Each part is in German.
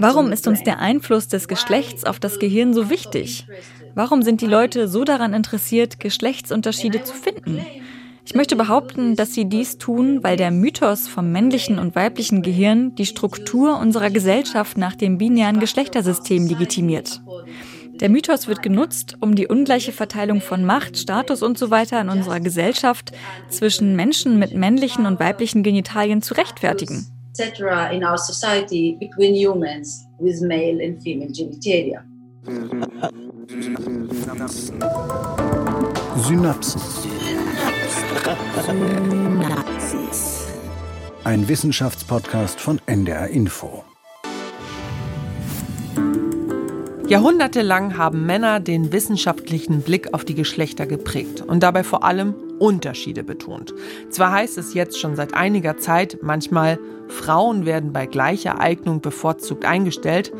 Warum ist uns der Einfluss des Geschlechts auf das Gehirn so wichtig? Warum sind die Leute so daran interessiert, Geschlechtsunterschiede zu finden? Ich möchte behaupten, dass sie dies tun, weil der Mythos vom männlichen und weiblichen Gehirn die Struktur unserer Gesellschaft nach dem binären Geschlechtersystem legitimiert. Der Mythos wird genutzt, um die ungleiche Verteilung von Macht, Status und so weiter in unserer Gesellschaft zwischen Menschen mit männlichen und weiblichen Genitalien zu rechtfertigen. in our society between humans with male and female genitalia. Synapsen. Ein Wissenschaftspodcast von NDR Info. Jahrhundertelang haben Männer den wissenschaftlichen Blick auf die Geschlechter geprägt und dabei vor allem Unterschiede betont. Zwar heißt es jetzt schon seit einiger Zeit manchmal, Frauen werden bei gleicher Eignung bevorzugt eingestellt,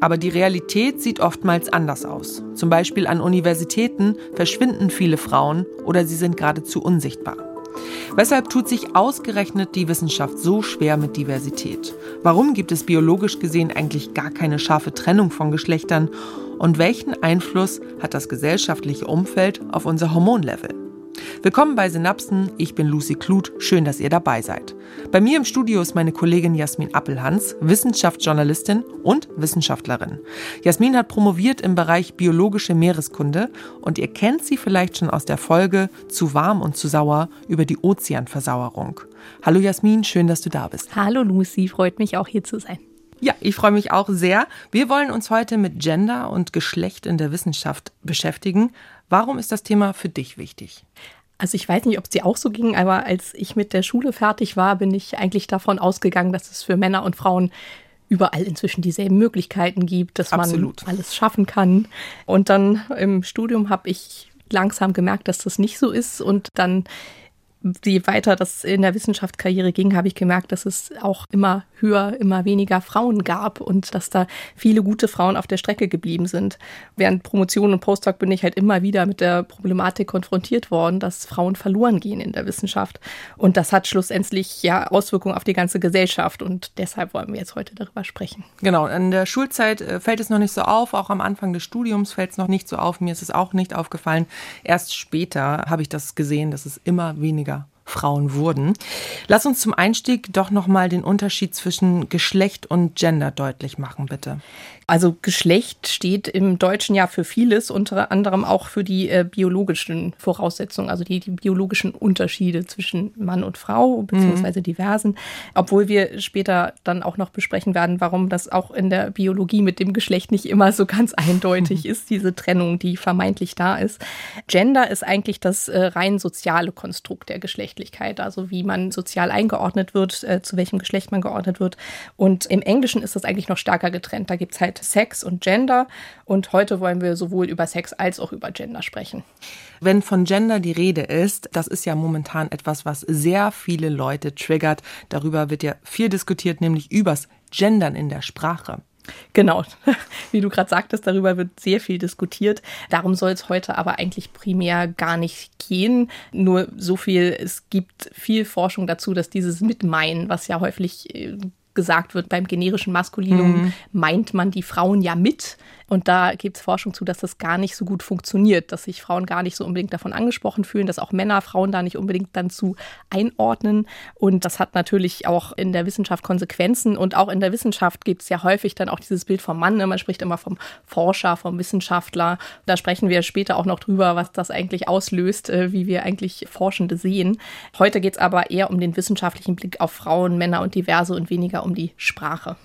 aber die Realität sieht oftmals anders aus. Zum Beispiel an Universitäten verschwinden viele Frauen oder sie sind geradezu unsichtbar. Weshalb tut sich ausgerechnet die Wissenschaft so schwer mit Diversität? Warum gibt es biologisch gesehen eigentlich gar keine scharfe Trennung von Geschlechtern? Und welchen Einfluss hat das gesellschaftliche Umfeld auf unser Hormonlevel? Willkommen bei Synapsen, ich bin Lucy Kluth, schön, dass ihr dabei seid. Bei mir im Studio ist meine Kollegin Jasmin Appelhans, Wissenschaftsjournalistin und Wissenschaftlerin. Jasmin hat promoviert im Bereich biologische Meereskunde und ihr kennt sie vielleicht schon aus der Folge Zu warm und zu sauer über die Ozeanversauerung. Hallo Jasmin, schön, dass du da bist. Hallo Lucy, freut mich auch hier zu sein. Ja, ich freue mich auch sehr. Wir wollen uns heute mit Gender und Geschlecht in der Wissenschaft beschäftigen. Warum ist das Thema für dich wichtig? Also ich weiß nicht, ob es dir auch so ging, aber als ich mit der Schule fertig war, bin ich eigentlich davon ausgegangen, dass es für Männer und Frauen überall inzwischen dieselben Möglichkeiten gibt, dass Absolut. man alles schaffen kann. Und dann im Studium habe ich langsam gemerkt, dass das nicht so ist und dann je weiter das in der Wissenschaftskarriere ging, habe ich gemerkt, dass es auch immer höher, immer weniger Frauen gab und dass da viele gute Frauen auf der Strecke geblieben sind. Während Promotion und Postdoc bin ich halt immer wieder mit der Problematik konfrontiert worden, dass Frauen verloren gehen in der Wissenschaft. Und das hat schlussendlich ja Auswirkungen auf die ganze Gesellschaft und deshalb wollen wir jetzt heute darüber sprechen. Genau, in der Schulzeit äh, fällt es noch nicht so auf, auch am Anfang des Studiums fällt es noch nicht so auf. Mir ist es auch nicht aufgefallen. Erst später habe ich das gesehen, dass es immer weniger Frauen wurden. Lass uns zum Einstieg doch nochmal den Unterschied zwischen Geschlecht und Gender deutlich machen, bitte. Also Geschlecht steht im Deutschen ja für vieles, unter anderem auch für die äh, biologischen Voraussetzungen, also die, die, biologischen Unterschiede zwischen Mann und Frau, beziehungsweise mhm. diversen. Obwohl wir später dann auch noch besprechen werden, warum das auch in der Biologie mit dem Geschlecht nicht immer so ganz eindeutig ist, diese Trennung, die vermeintlich da ist. Gender ist eigentlich das äh, rein soziale Konstrukt der Geschlechtlichkeit, also wie man sozial eingeordnet wird, äh, zu welchem Geschlecht man geordnet wird. Und im Englischen ist das eigentlich noch stärker getrennt. Da gibt es halt Zeit Sex und Gender. Und heute wollen wir sowohl über Sex als auch über Gender sprechen. Wenn von Gender die Rede ist, das ist ja momentan etwas, was sehr viele Leute triggert. Darüber wird ja viel diskutiert, nämlich übers Gendern in der Sprache. Genau, wie du gerade sagtest, darüber wird sehr viel diskutiert. Darum soll es heute aber eigentlich primär gar nicht gehen. Nur so viel, es gibt viel Forschung dazu, dass dieses Mitmeinen, was ja häufig äh, gesagt wird, beim generischen Maskulinum mhm. meint man die Frauen ja mit. Und da gibt es Forschung zu, dass das gar nicht so gut funktioniert, dass sich Frauen gar nicht so unbedingt davon angesprochen fühlen, dass auch Männer Frauen da nicht unbedingt dann zu einordnen. Und das hat natürlich auch in der Wissenschaft Konsequenzen. Und auch in der Wissenschaft gibt es ja häufig dann auch dieses Bild vom Mann. Ne? Man spricht immer vom Forscher, vom Wissenschaftler. Da sprechen wir später auch noch drüber, was das eigentlich auslöst, äh, wie wir eigentlich Forschende sehen. Heute geht es aber eher um den wissenschaftlichen Blick auf Frauen, Männer und Diverse und weniger um die Sprache.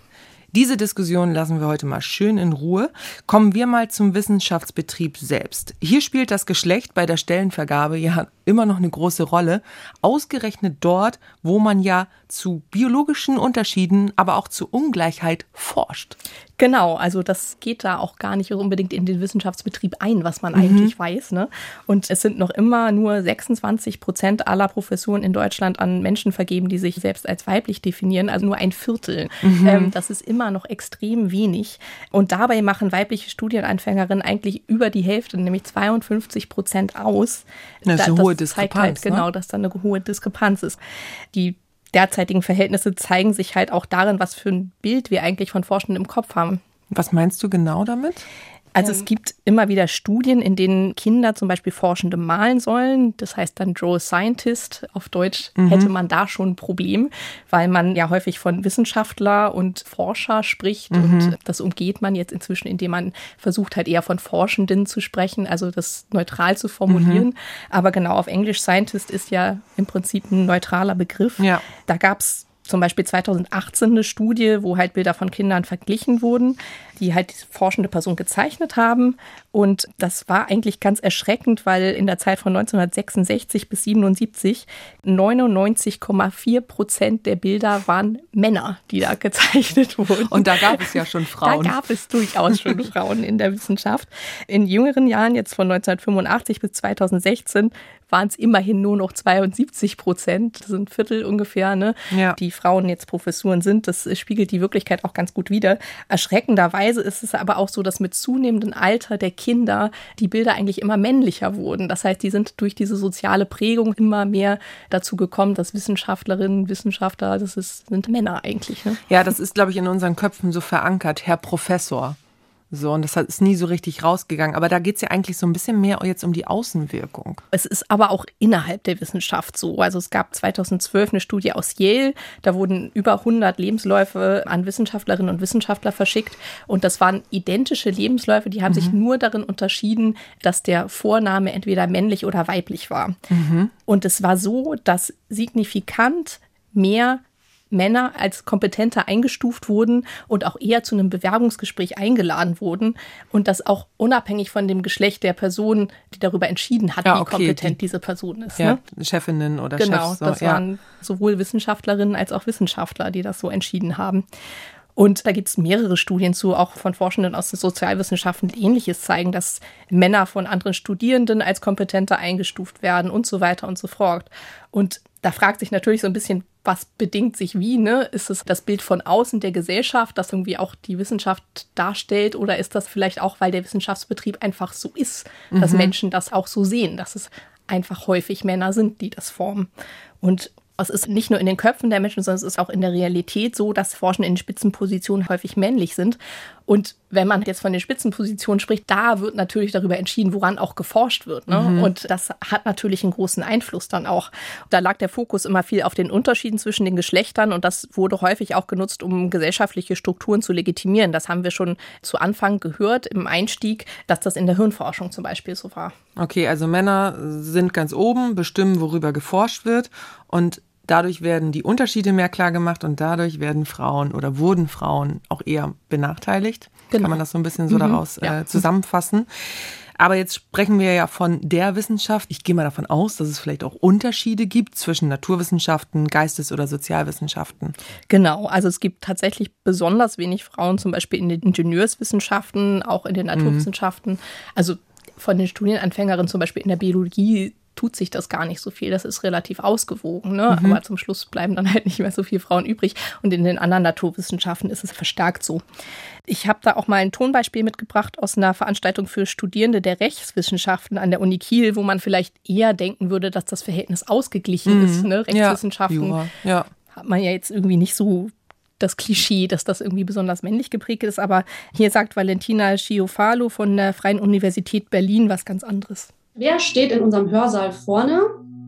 Diese Diskussion lassen wir heute mal schön in Ruhe. Kommen wir mal zum Wissenschaftsbetrieb selbst. Hier spielt das Geschlecht bei der Stellenvergabe ja immer noch eine große Rolle. Ausgerechnet dort, wo man ja zu biologischen Unterschieden, aber auch zu Ungleichheit forscht. Genau, also das geht da auch gar nicht unbedingt in den Wissenschaftsbetrieb ein, was man mhm. eigentlich weiß. Ne? Und es sind noch immer nur 26 Prozent aller Professuren in Deutschland an Menschen vergeben, die sich selbst als weiblich definieren, also nur ein Viertel. Mhm. Ähm, das ist immer noch extrem wenig. Und dabei machen weibliche Studienanfängerinnen eigentlich über die Hälfte, nämlich 52 Prozent aus. Das ist eine da, hohe Diskrepanz. Halt, ne? Genau, dass da eine hohe Diskrepanz ist. Die derzeitigen Verhältnisse zeigen sich halt auch darin, was für ein Bild wir eigentlich von Forschenden im Kopf haben. Was meinst du genau damit? Also es gibt immer wieder Studien, in denen Kinder zum Beispiel Forschende malen sollen. Das heißt dann Draw Scientist. Auf Deutsch mhm. hätte man da schon ein Problem, weil man ja häufig von Wissenschaftler und Forscher spricht. Mhm. Und das umgeht man jetzt inzwischen, indem man versucht halt eher von Forschenden zu sprechen, also das neutral zu formulieren. Mhm. Aber genau auf Englisch Scientist ist ja im Prinzip ein neutraler Begriff. Ja. Da gab es zum Beispiel 2018 eine Studie, wo halt Bilder von Kindern verglichen wurden, die halt die forschende Person gezeichnet haben. Und das war eigentlich ganz erschreckend, weil in der Zeit von 1966 bis 77 99,4 Prozent der Bilder waren Männer, die da gezeichnet wurden. Und da gab es ja schon Frauen. Da gab es durchaus schon Frauen in der Wissenschaft. In jüngeren Jahren, jetzt von 1985 bis 2016, waren es immerhin nur noch 72 Prozent, das sind Viertel ungefähr, ne, ja. die Frauen jetzt Professuren sind. Das spiegelt die Wirklichkeit auch ganz gut wider. Erschreckenderweise ist es aber auch so, dass mit zunehmendem Alter der Kinder die Bilder eigentlich immer männlicher wurden. Das heißt, die sind durch diese soziale Prägung immer mehr dazu gekommen, dass Wissenschaftlerinnen, Wissenschaftler, das ist, sind Männer eigentlich. Ne? Ja, das ist, glaube ich, in unseren Köpfen so verankert, Herr Professor. So, und das ist nie so richtig rausgegangen. Aber da geht es ja eigentlich so ein bisschen mehr jetzt um die Außenwirkung. Es ist aber auch innerhalb der Wissenschaft so. Also es gab 2012 eine Studie aus Yale. Da wurden über 100 Lebensläufe an Wissenschaftlerinnen und Wissenschaftler verschickt. Und das waren identische Lebensläufe. Die haben mhm. sich nur darin unterschieden, dass der Vorname entweder männlich oder weiblich war. Mhm. Und es war so, dass signifikant mehr Männer als kompetenter eingestuft wurden und auch eher zu einem Bewerbungsgespräch eingeladen wurden und das auch unabhängig von dem Geschlecht der Person, die darüber entschieden hat, ja, wie okay, kompetent die, diese Person ist. Ja, ne? Chefinnen oder genau, Chefs. Genau, das ja. waren sowohl Wissenschaftlerinnen als auch Wissenschaftler, die das so entschieden haben. Und da gibt es mehrere Studien zu, auch von Forschenden aus den Sozialwissenschaften, die ähnliches zeigen, dass Männer von anderen Studierenden als kompetenter eingestuft werden und so weiter und so fort. Und da fragt sich natürlich so ein bisschen, was bedingt sich wie? Ne? Ist es das Bild von außen der Gesellschaft, das irgendwie auch die Wissenschaft darstellt? Oder ist das vielleicht auch, weil der Wissenschaftsbetrieb einfach so ist, dass mhm. Menschen das auch so sehen, dass es einfach häufig Männer sind, die das formen? Und es ist nicht nur in den Köpfen der Menschen, sondern es ist auch in der Realität so, dass Forschende in Spitzenpositionen häufig männlich sind. Und wenn man jetzt von den Spitzenpositionen spricht, da wird natürlich darüber entschieden, woran auch geforscht wird. Ne? Mhm. Und das hat natürlich einen großen Einfluss dann auch. Da lag der Fokus immer viel auf den Unterschieden zwischen den Geschlechtern und das wurde häufig auch genutzt, um gesellschaftliche Strukturen zu legitimieren. Das haben wir schon zu Anfang gehört im Einstieg, dass das in der Hirnforschung zum Beispiel so war. Okay, also Männer sind ganz oben, bestimmen, worüber geforscht wird und Dadurch werden die Unterschiede mehr klar gemacht und dadurch werden Frauen oder wurden Frauen auch eher benachteiligt. Genau. Kann man das so ein bisschen so mhm, daraus ja. äh, zusammenfassen. Aber jetzt sprechen wir ja von der Wissenschaft. Ich gehe mal davon aus, dass es vielleicht auch Unterschiede gibt zwischen Naturwissenschaften, Geistes- oder Sozialwissenschaften. Genau, also es gibt tatsächlich besonders wenig Frauen, zum Beispiel in den Ingenieurswissenschaften, auch in den mhm. Naturwissenschaften. Mhm. Also von den Studienanfängerinnen zum Beispiel in der Biologie tut sich das gar nicht so viel. Das ist relativ ausgewogen, ne? Mhm. aber zum Schluss bleiben dann halt nicht mehr so viele Frauen übrig. Und in den anderen Naturwissenschaften ist es verstärkt so. Ich habe da auch mal ein Tonbeispiel mitgebracht aus einer Veranstaltung für Studierende der Rechtswissenschaften an der Uni Kiel, wo man vielleicht eher denken würde, dass das Verhältnis ausgeglichen mhm. ist. Ne? Rechtswissenschaften ja, ja. hat man ja jetzt irgendwie nicht so das Klischee, dass das irgendwie besonders männlich geprägt ist. Aber hier sagt Valentina Schiofalo von der Freien Universität Berlin was ganz anderes. Wer steht in unserem Hörsaal vorne?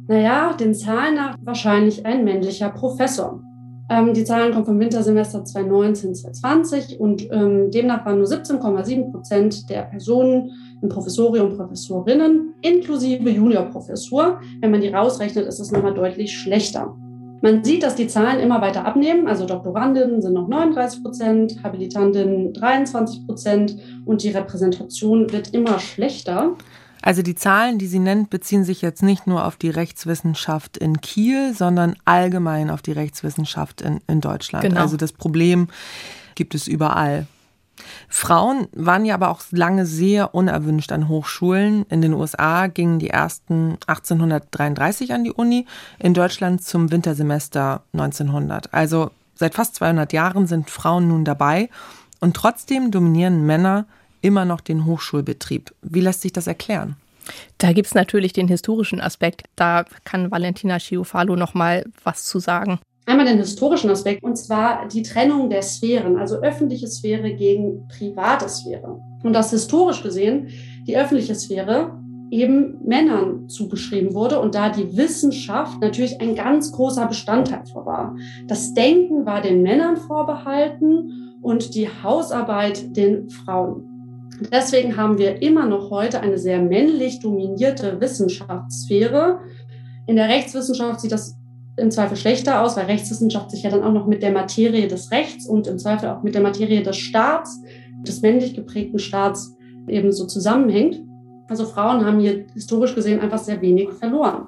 Naja, den Zahlen nach wahrscheinlich ein männlicher Professor. Ähm, die Zahlen kommen vom Wintersemester 2019, 2020 und ähm, demnach waren nur 17,7 Prozent der Personen im Professorium Professorinnen inklusive Juniorprofessur. Wenn man die rausrechnet, ist es nochmal deutlich schlechter. Man sieht, dass die Zahlen immer weiter abnehmen. Also Doktorandinnen sind noch 39 Prozent, Habilitantinnen 23 Prozent und die Repräsentation wird immer schlechter. Also die Zahlen, die sie nennt, beziehen sich jetzt nicht nur auf die Rechtswissenschaft in Kiel, sondern allgemein auf die Rechtswissenschaft in, in Deutschland. Genau. Also das Problem gibt es überall. Frauen waren ja aber auch lange sehr unerwünscht an Hochschulen. In den USA gingen die ersten 1833 an die Uni, in Deutschland zum Wintersemester 1900. Also seit fast 200 Jahren sind Frauen nun dabei und trotzdem dominieren Männer immer noch den Hochschulbetrieb. Wie lässt sich das erklären? Da gibt es natürlich den historischen Aspekt. Da kann Valentina Schiofalo noch mal was zu sagen. Einmal den historischen Aspekt, und zwar die Trennung der Sphären, also öffentliche Sphäre gegen private Sphäre. Und das historisch gesehen, die öffentliche Sphäre eben Männern zugeschrieben wurde und da die Wissenschaft natürlich ein ganz großer Bestandteil vor war. Das Denken war den Männern vorbehalten und die Hausarbeit den Frauen. Deswegen haben wir immer noch heute eine sehr männlich dominierte Wissenschaftssphäre. In der Rechtswissenschaft sieht das im Zweifel schlechter aus, weil Rechtswissenschaft sich ja dann auch noch mit der Materie des Rechts und im Zweifel auch mit der Materie des Staats, des männlich geprägten Staats eben so zusammenhängt. Also Frauen haben hier historisch gesehen einfach sehr wenig verloren.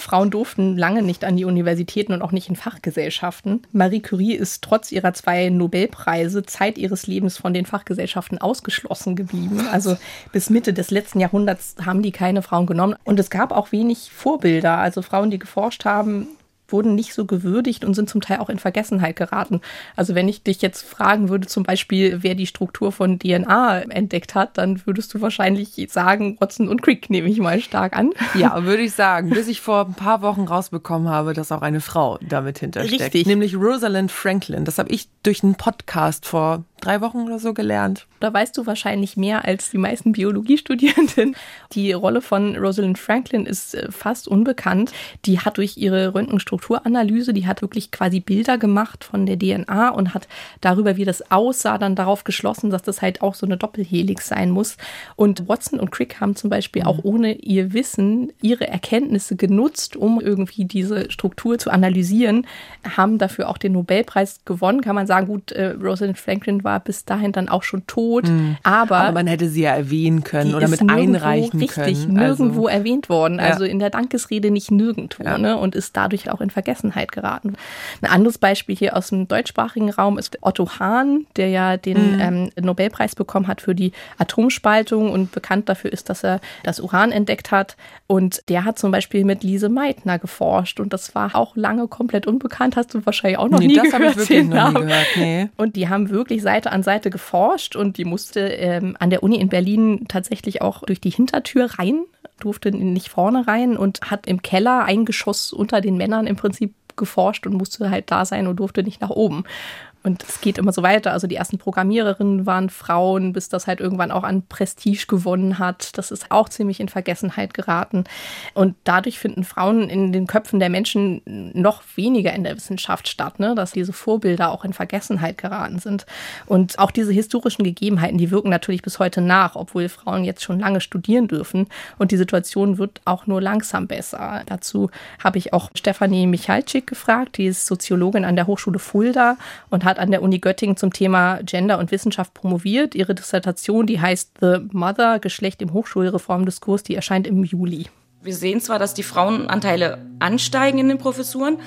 Frauen durften lange nicht an die Universitäten und auch nicht in Fachgesellschaften. Marie Curie ist trotz ihrer zwei Nobelpreise Zeit ihres Lebens von den Fachgesellschaften ausgeschlossen geblieben. Also bis Mitte des letzten Jahrhunderts haben die keine Frauen genommen. Und es gab auch wenig Vorbilder. Also Frauen, die geforscht haben, wurden nicht so gewürdigt und sind zum Teil auch in Vergessenheit geraten. Also wenn ich dich jetzt fragen würde, zum Beispiel, wer die Struktur von DNA entdeckt hat, dann würdest du wahrscheinlich sagen, Watson und Crick, nehme ich mal stark an. Ja, würde ich sagen, bis ich vor ein paar Wochen rausbekommen habe, dass auch eine Frau damit hintersteckt. Richtig. Nämlich Rosalind Franklin. Das habe ich durch einen Podcast vor drei Wochen oder so gelernt. Da weißt du wahrscheinlich mehr als die meisten Biologiestudierenden. Die Rolle von Rosalind Franklin ist äh, fast unbekannt. Die hat durch ihre Röntgenstrukturanalyse, die hat wirklich quasi Bilder gemacht von der DNA und hat darüber, wie das aussah, dann darauf geschlossen, dass das halt auch so eine Doppelhelix sein muss. Und Watson und Crick haben zum Beispiel auch ohne ihr Wissen ihre Erkenntnisse genutzt, um irgendwie diese Struktur zu analysieren, haben dafür auch den Nobelpreis gewonnen. Kann man sagen, gut, äh, Rosalind Franklin war bis dahin dann auch schon tot. Mhm. Aber, aber, man hätte sie ja erwähnen können oder mit einreichen richtig, können. Richtig, nirgendwo also, erwähnt worden. Also ja. in der Dankesrede nicht nirgendwo ja. ne? und ist dadurch auch in Vergessenheit geraten. Ein anderes Beispiel hier aus dem deutschsprachigen Raum ist Otto Hahn, der ja den mhm. ähm, Nobelpreis bekommen hat für die Atomspaltung und bekannt dafür ist, dass er das Uran entdeckt hat. Und der hat zum Beispiel mit Lise Meitner geforscht und das war auch lange komplett unbekannt. Hast du wahrscheinlich auch noch nee, nie das gehört. Das habe ich wirklich noch nie gehört. Nee. Und die haben wirklich seit Seite an Seite geforscht und die musste ähm, an der Uni in Berlin tatsächlich auch durch die Hintertür rein, durfte nicht vorne rein und hat im Keller ein Geschoss unter den Männern im Prinzip geforscht und musste halt da sein und durfte nicht nach oben. Und es geht immer so weiter. Also die ersten Programmiererinnen waren Frauen, bis das halt irgendwann auch an Prestige gewonnen hat. Das ist auch ziemlich in Vergessenheit geraten. Und dadurch finden Frauen in den Köpfen der Menschen noch weniger in der Wissenschaft statt, ne? dass diese Vorbilder auch in Vergessenheit geraten sind. Und auch diese historischen Gegebenheiten, die wirken natürlich bis heute nach, obwohl Frauen jetzt schon lange studieren dürfen. Und die Situation wird auch nur langsam besser. Dazu habe ich auch Stefanie Michalczyk gefragt, die ist Soziologin an der Hochschule Fulda und hat an der Uni Göttingen zum Thema Gender und Wissenschaft promoviert. Ihre Dissertation, die heißt The Mother, Geschlecht im Hochschulreformdiskurs, die erscheint im Juli. Wir sehen zwar, dass die Frauenanteile ansteigen in den Professuren,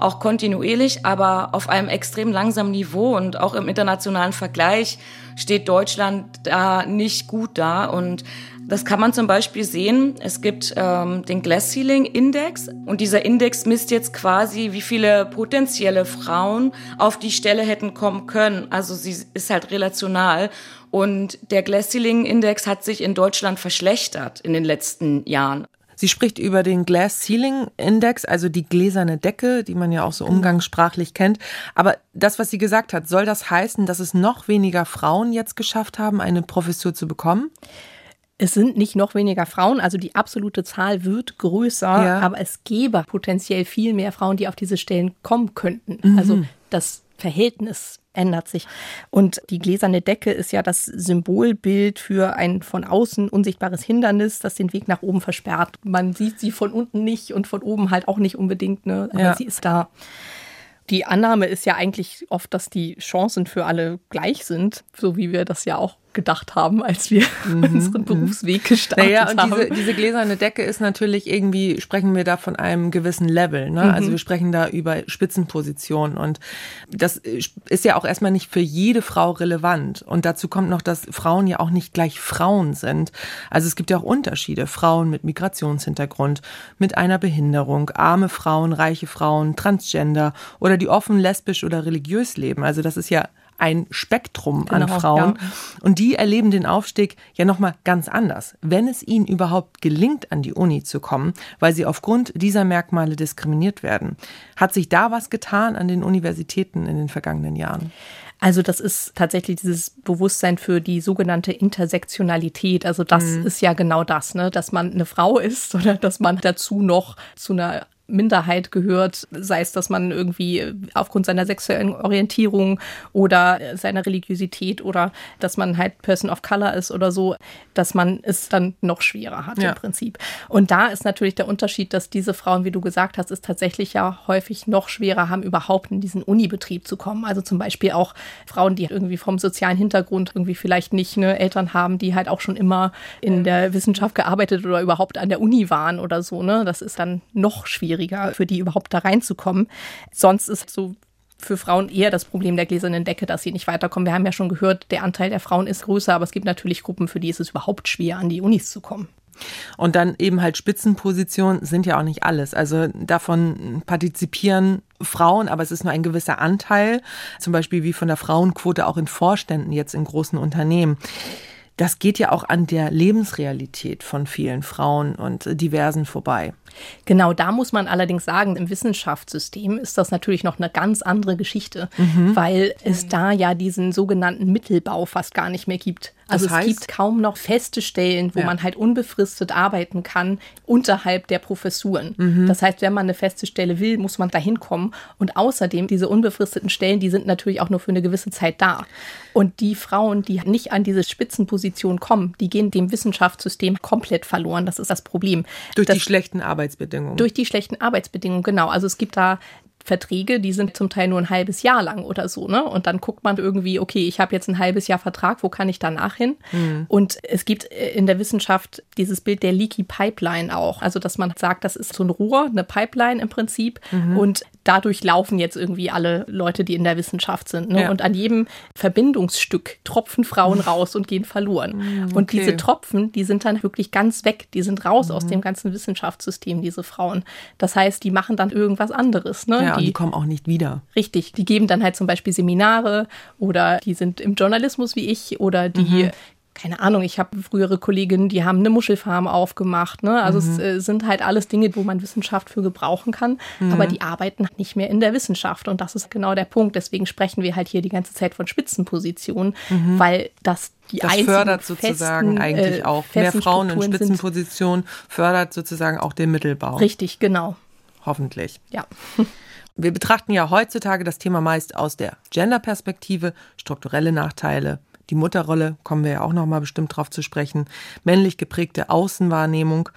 auch kontinuierlich, aber auf einem extrem langsamen Niveau und auch im internationalen Vergleich steht Deutschland da nicht gut da und das kann man zum Beispiel sehen. Es gibt ähm, den Glass Ceiling Index und dieser Index misst jetzt quasi, wie viele potenzielle Frauen auf die Stelle hätten kommen können. Also sie ist halt relational. Und der Glass Ceiling Index hat sich in Deutschland verschlechtert in den letzten Jahren. Sie spricht über den Glass Ceiling Index, also die gläserne Decke, die man ja auch so genau. umgangssprachlich kennt. Aber das, was sie gesagt hat, soll das heißen, dass es noch weniger Frauen jetzt geschafft haben, eine Professur zu bekommen? Es sind nicht noch weniger Frauen, also die absolute Zahl wird größer, ja. aber es gäbe potenziell viel mehr Frauen, die auf diese Stellen kommen könnten. Mhm. Also das Verhältnis ändert sich. Und die gläserne Decke ist ja das Symbolbild für ein von außen unsichtbares Hindernis, das den Weg nach oben versperrt. Man sieht sie von unten nicht und von oben halt auch nicht unbedingt, ne? aber ja. sie ist da. Die Annahme ist ja eigentlich oft, dass die Chancen für alle gleich sind, so wie wir das ja auch gedacht haben, als wir mhm. unseren mhm. Berufsweg gestartet naja, und haben. Diese, diese gläserne Decke ist natürlich irgendwie, sprechen wir da von einem gewissen Level. Ne? Also mhm. Also wir sprechen da über Spitzenpositionen und das ist ja auch erstmal nicht für jede Frau relevant. Und dazu kommt noch, dass Frauen ja auch nicht gleich Frauen sind. Also es gibt ja auch Unterschiede. Frauen mit Migrationshintergrund, mit einer Behinderung, arme Frauen, reiche Frauen, Transgender oder die offen lesbisch oder religiös leben. Also das ist ja ein Spektrum genau, an Frauen. Ja. Und die erleben den Aufstieg ja nochmal ganz anders. Wenn es ihnen überhaupt gelingt, an die Uni zu kommen, weil sie aufgrund dieser Merkmale diskriminiert werden. Hat sich da was getan an den Universitäten in den vergangenen Jahren? Also das ist tatsächlich dieses Bewusstsein für die sogenannte Intersektionalität. Also das mhm. ist ja genau das, ne? dass man eine Frau ist oder dass man dazu noch zu einer Minderheit gehört, sei es, dass man irgendwie aufgrund seiner sexuellen Orientierung oder seiner Religiosität oder dass man halt Person of Color ist oder so, dass man es dann noch schwerer hat ja. im Prinzip. Und da ist natürlich der Unterschied, dass diese Frauen, wie du gesagt hast, es tatsächlich ja häufig noch schwerer haben, überhaupt in diesen Unibetrieb zu kommen. Also zum Beispiel auch Frauen, die irgendwie vom sozialen Hintergrund irgendwie vielleicht nicht ne, Eltern haben, die halt auch schon immer in der Wissenschaft gearbeitet oder überhaupt an der Uni waren oder so. Ne? Das ist dann noch schwieriger schwieriger für die überhaupt da reinzukommen. Sonst ist so für Frauen eher das Problem der gläsernen Decke, dass sie nicht weiterkommen. Wir haben ja schon gehört, der Anteil der Frauen ist größer, aber es gibt natürlich Gruppen, für die ist es überhaupt schwer, an die Unis zu kommen. Und dann eben halt Spitzenpositionen sind ja auch nicht alles. Also davon partizipieren Frauen, aber es ist nur ein gewisser Anteil, zum Beispiel wie von der Frauenquote auch in Vorständen jetzt in großen Unternehmen das geht ja auch an der Lebensrealität von vielen Frauen und Diversen vorbei. Genau, da muss man allerdings sagen, im Wissenschaftssystem ist das natürlich noch eine ganz andere Geschichte, mhm. weil es da ja diesen sogenannten Mittelbau fast gar nicht mehr gibt. Also das heißt, es gibt kaum noch feste Stellen, wo ja. man halt unbefristet arbeiten kann unterhalb der Professuren. Mhm. Das heißt, wenn man eine feste Stelle will, muss man da hinkommen. Und außerdem, diese unbefristeten Stellen, die sind natürlich auch nur für eine gewisse Zeit da. Und die Frauen, die nicht an diese Spitzenposition kommen, die gehen dem Wissenschaftssystem komplett verloren. Das ist das Problem. Durch das, die schlechten Arbeitsbedingungen. Durch die schlechten Arbeitsbedingungen, genau. Also es gibt da Verträge, die sind zum Teil nur ein halbes Jahr lang oder so, ne? Und dann guckt man irgendwie, okay, ich habe jetzt ein halbes Jahr Vertrag, wo kann ich danach hin? Mhm. Und es gibt äh, in der Wissenschaft dieses Bild der Leaky Pipeline auch. Also, dass man sagt, das ist so ein Rohr, eine Pipeline im Prinzip. Mhm. Und dadurch laufen jetzt irgendwie alle Leute, die in der Wissenschaft sind. Ne? Ja. Und an jedem Verbindungsstück tropfen Frauen raus und gehen verloren. Mhm, okay. Und diese Tropfen, die sind dann wirklich ganz weg. Die sind raus mhm. aus dem ganzen Wissenschaftssystem, diese Frauen. Das heißt, die machen dann irgendwas anderes. Ne? Ja, die, die kommen auch nicht wieder. Richtig. Die geben dann halt zum Beispiel Seminare oder die sind im Journalismus wie ich oder die mhm keine Ahnung, ich habe frühere Kolleginnen, die haben eine Muschelfarm aufgemacht. Ne? Also mhm. es äh, sind halt alles Dinge, wo man Wissenschaft für gebrauchen kann, mhm. aber die arbeiten nicht mehr in der Wissenschaft. Und das ist genau der Punkt. Deswegen sprechen wir halt hier die ganze Zeit von Spitzenpositionen, mhm. weil das die das fördert sozusagen festen, eigentlich äh, auch mehr Frauen in Spitzenpositionen, fördert sozusagen auch den Mittelbau. Richtig, genau. Hoffentlich. Ja. Wir betrachten ja heutzutage das Thema meist aus der Gender-Perspektive, strukturelle Nachteile, die Mutterrolle, kommen wir ja auch noch mal bestimmt drauf zu sprechen, männlich geprägte Außenwahrnehmung.